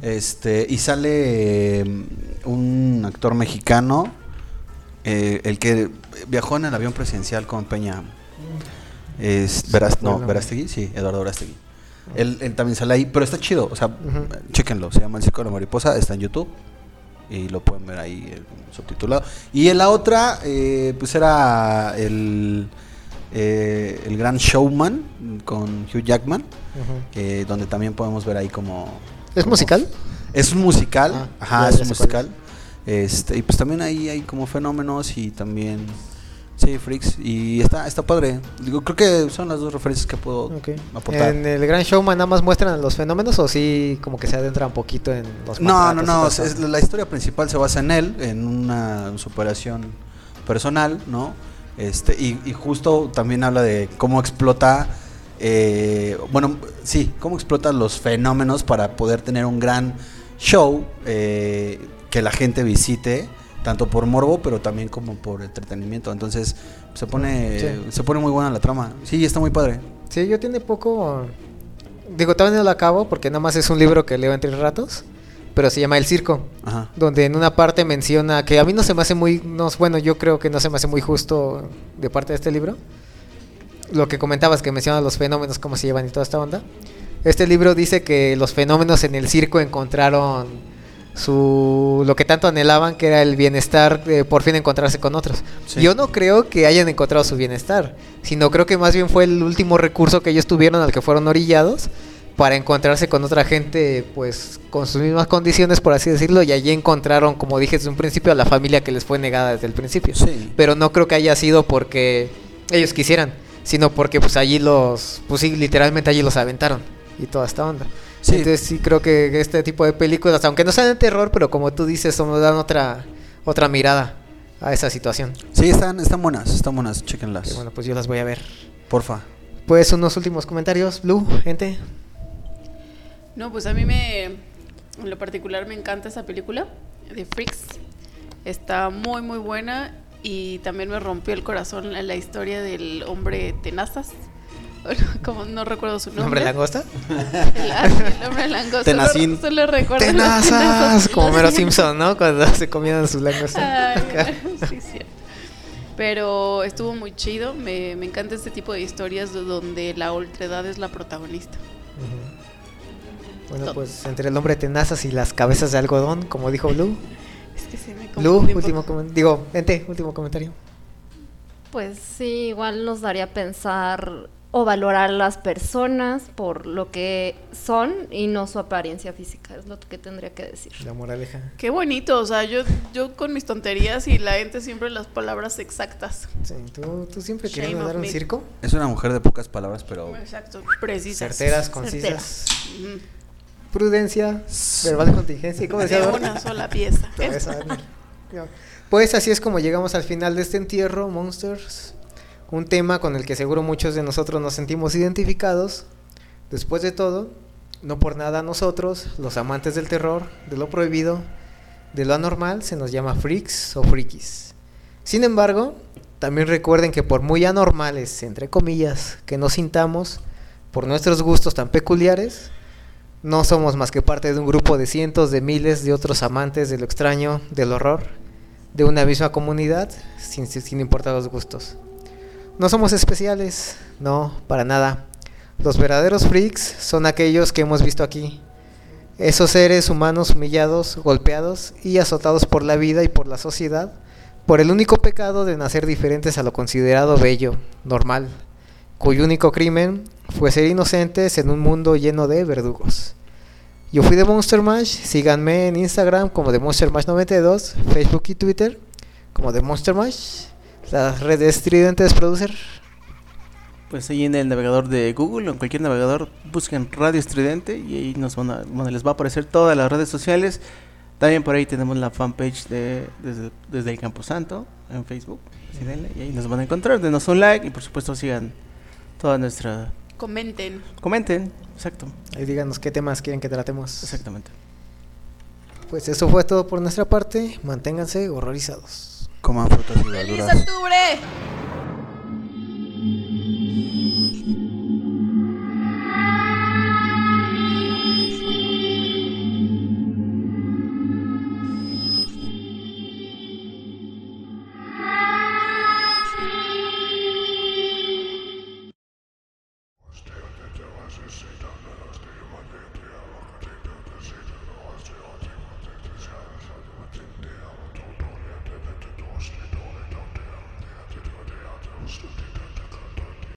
Este, y sale eh, un actor mexicano, eh, el que viajó en el avión presidencial con Peña. Es no, acuerdo. Verástegui, sí, Eduardo Verástegui. Él, él también sale ahí, pero está chido, o sea, Ujú. chéquenlo, se llama El Circo de la Mariposa, está en YouTube y lo pueden ver ahí eh, subtitulado. Y en la otra, eh, pues era el, eh, el Gran Showman con Hugh Jackman, Ujú. eh, donde también podemos ver ahí como... ¿Es como- musical? Es un musical, Ah, ajá, es un musical. Este, y pues también ahí hay como fenómenos y también... Sí, freaks. Y está, está padre. Digo, creo que son las dos referencias que puedo aportar. ¿En el Gran Showman nada más muestran los fenómenos o sí como que se adentra un poquito en los No, no, no. es- la historia principal se basa en él, en una superación personal, ¿no? Este, y, y justo también habla de cómo explota, eh, bueno, sí, cómo explota los fenómenos para poder tener un gran show eh, que la gente visite, tanto por morbo, pero también como por entretenimiento. Entonces, se pone, Sí. se pone muy buena la trama. Sí, está muy padre. Sí, yo tiene poco... Digo, todavía no lo acabo porque nada más es un libro que leo entre ratos, pero se llama El Circo, Ajá. donde en una parte menciona que a mí no se me hace muy... No, bueno, yo creo que no se me hace muy justo de parte de este libro. Lo que comentabas, que menciona los fenómenos, cómo se llevan y toda esta onda. Este libro dice que los fenómenos en el circo encontraron su lo que tanto anhelaban que era el bienestar por fin encontrarse con otros. Sí. Yo no creo que hayan encontrado su bienestar, sino creo que más bien fue el último recurso que ellos tuvieron al que fueron orillados para encontrarse con otra gente pues con sus mismas condiciones por así decirlo y allí encontraron como dije desde un principio a la familia que les fue negada desde el principio. Sí. Pero no creo que haya sido porque ellos quisieran, sino porque pues allí los pues sí, literalmente allí los aventaron y toda esta onda. Sí. Entonces sí creo que este tipo de películas, aunque no sean de terror, pero como tú dices, nos dan otra otra mirada a esa situación. Sí, están, están buenas, están buenas, chéquenlas. Que bueno, pues yo las voy a ver. Porfa. Pues unos últimos comentarios, Blue, gente. No, pues a mí me, en lo particular me encanta esa película de Freaks. Está muy, muy buena y también me rompió el corazón la, la historia del hombre tenazas. Como no recuerdo su nombre. ¿Nombre langosta? El, hombre langosta. Tenacín. Solo, solo recuerdo Tenazas, tenazas. como Mero Simpson, ¿no? Cuando se comían sus langosta. Ay, bueno, sí, cierto. Pero estuvo muy chido. Me, me encanta este tipo de historias de donde la ultredad es la protagonista. Bueno, Todo. pues entre el hombre tenazas y las cabezas de algodón, como dijo Blue. Es que se me Blue, último comentario. Digo, Ente, último comentario. Pues sí, igual nos daría a pensar o valorar a las personas por lo que son y no su apariencia física, es lo que tendría que decir. La moraleja. Qué bonito, o sea, yo, yo con mis tonterías y la gente siempre las palabras exactas. Sí, ¿tú, tú siempre of dar un me. circo. Es una mujer de pocas palabras, pero Exacto, precisas. Certeras, concisas. Certeras. Prudencia, verbal de contingencia. ¿Y cómo decía De una sola pieza. Pues así es como llegamos al final de este entierro, Monsters. Un tema con el que seguro muchos de nosotros nos sentimos identificados. Después de todo, no por nada nosotros, los amantes del terror, de lo prohibido, de lo anormal, se nos llama freaks o frikis. Sin embargo, también recuerden que por muy anormales, entre comillas, que nos sintamos, por nuestros gustos tan peculiares, no somos más que parte de un grupo de cientos de miles de otros amantes de lo extraño, del horror, de una misma comunidad, sin, sin importar los gustos. No somos especiales, no, para nada. Los verdaderos freaks son aquellos que hemos visto aquí. Esos seres humanos humillados, golpeados y azotados por la vida y por la sociedad, por el único pecado de nacer diferentes a lo considerado bello, normal, cuyo único crimen fue ser inocentes en un mundo lleno de verdugos. Yo fui de Monster Mash, síganme en Instagram como de Monster Mash 92, Facebook y Twitter como de Monster Mash, las redes tridentes producer. Pues ahí en el navegador de Google o en cualquier navegador busquen Radio Estridente y ahí nos van a, bueno, les va a aparecer todas las redes sociales. También por ahí tenemos la fanpage de desde, desde el Campo Santo en Facebook. Así denle, y ahí nos van a encontrar. Denos un like y por supuesto sigan toda nuestra... Comenten. Comenten, exacto, Ahí díganos qué temas quieren que tratemos. exactamente. Pues eso fue todo por nuestra parte. Manténganse horrorizados. Coman frutas y verduras. ¡Feliz octubre!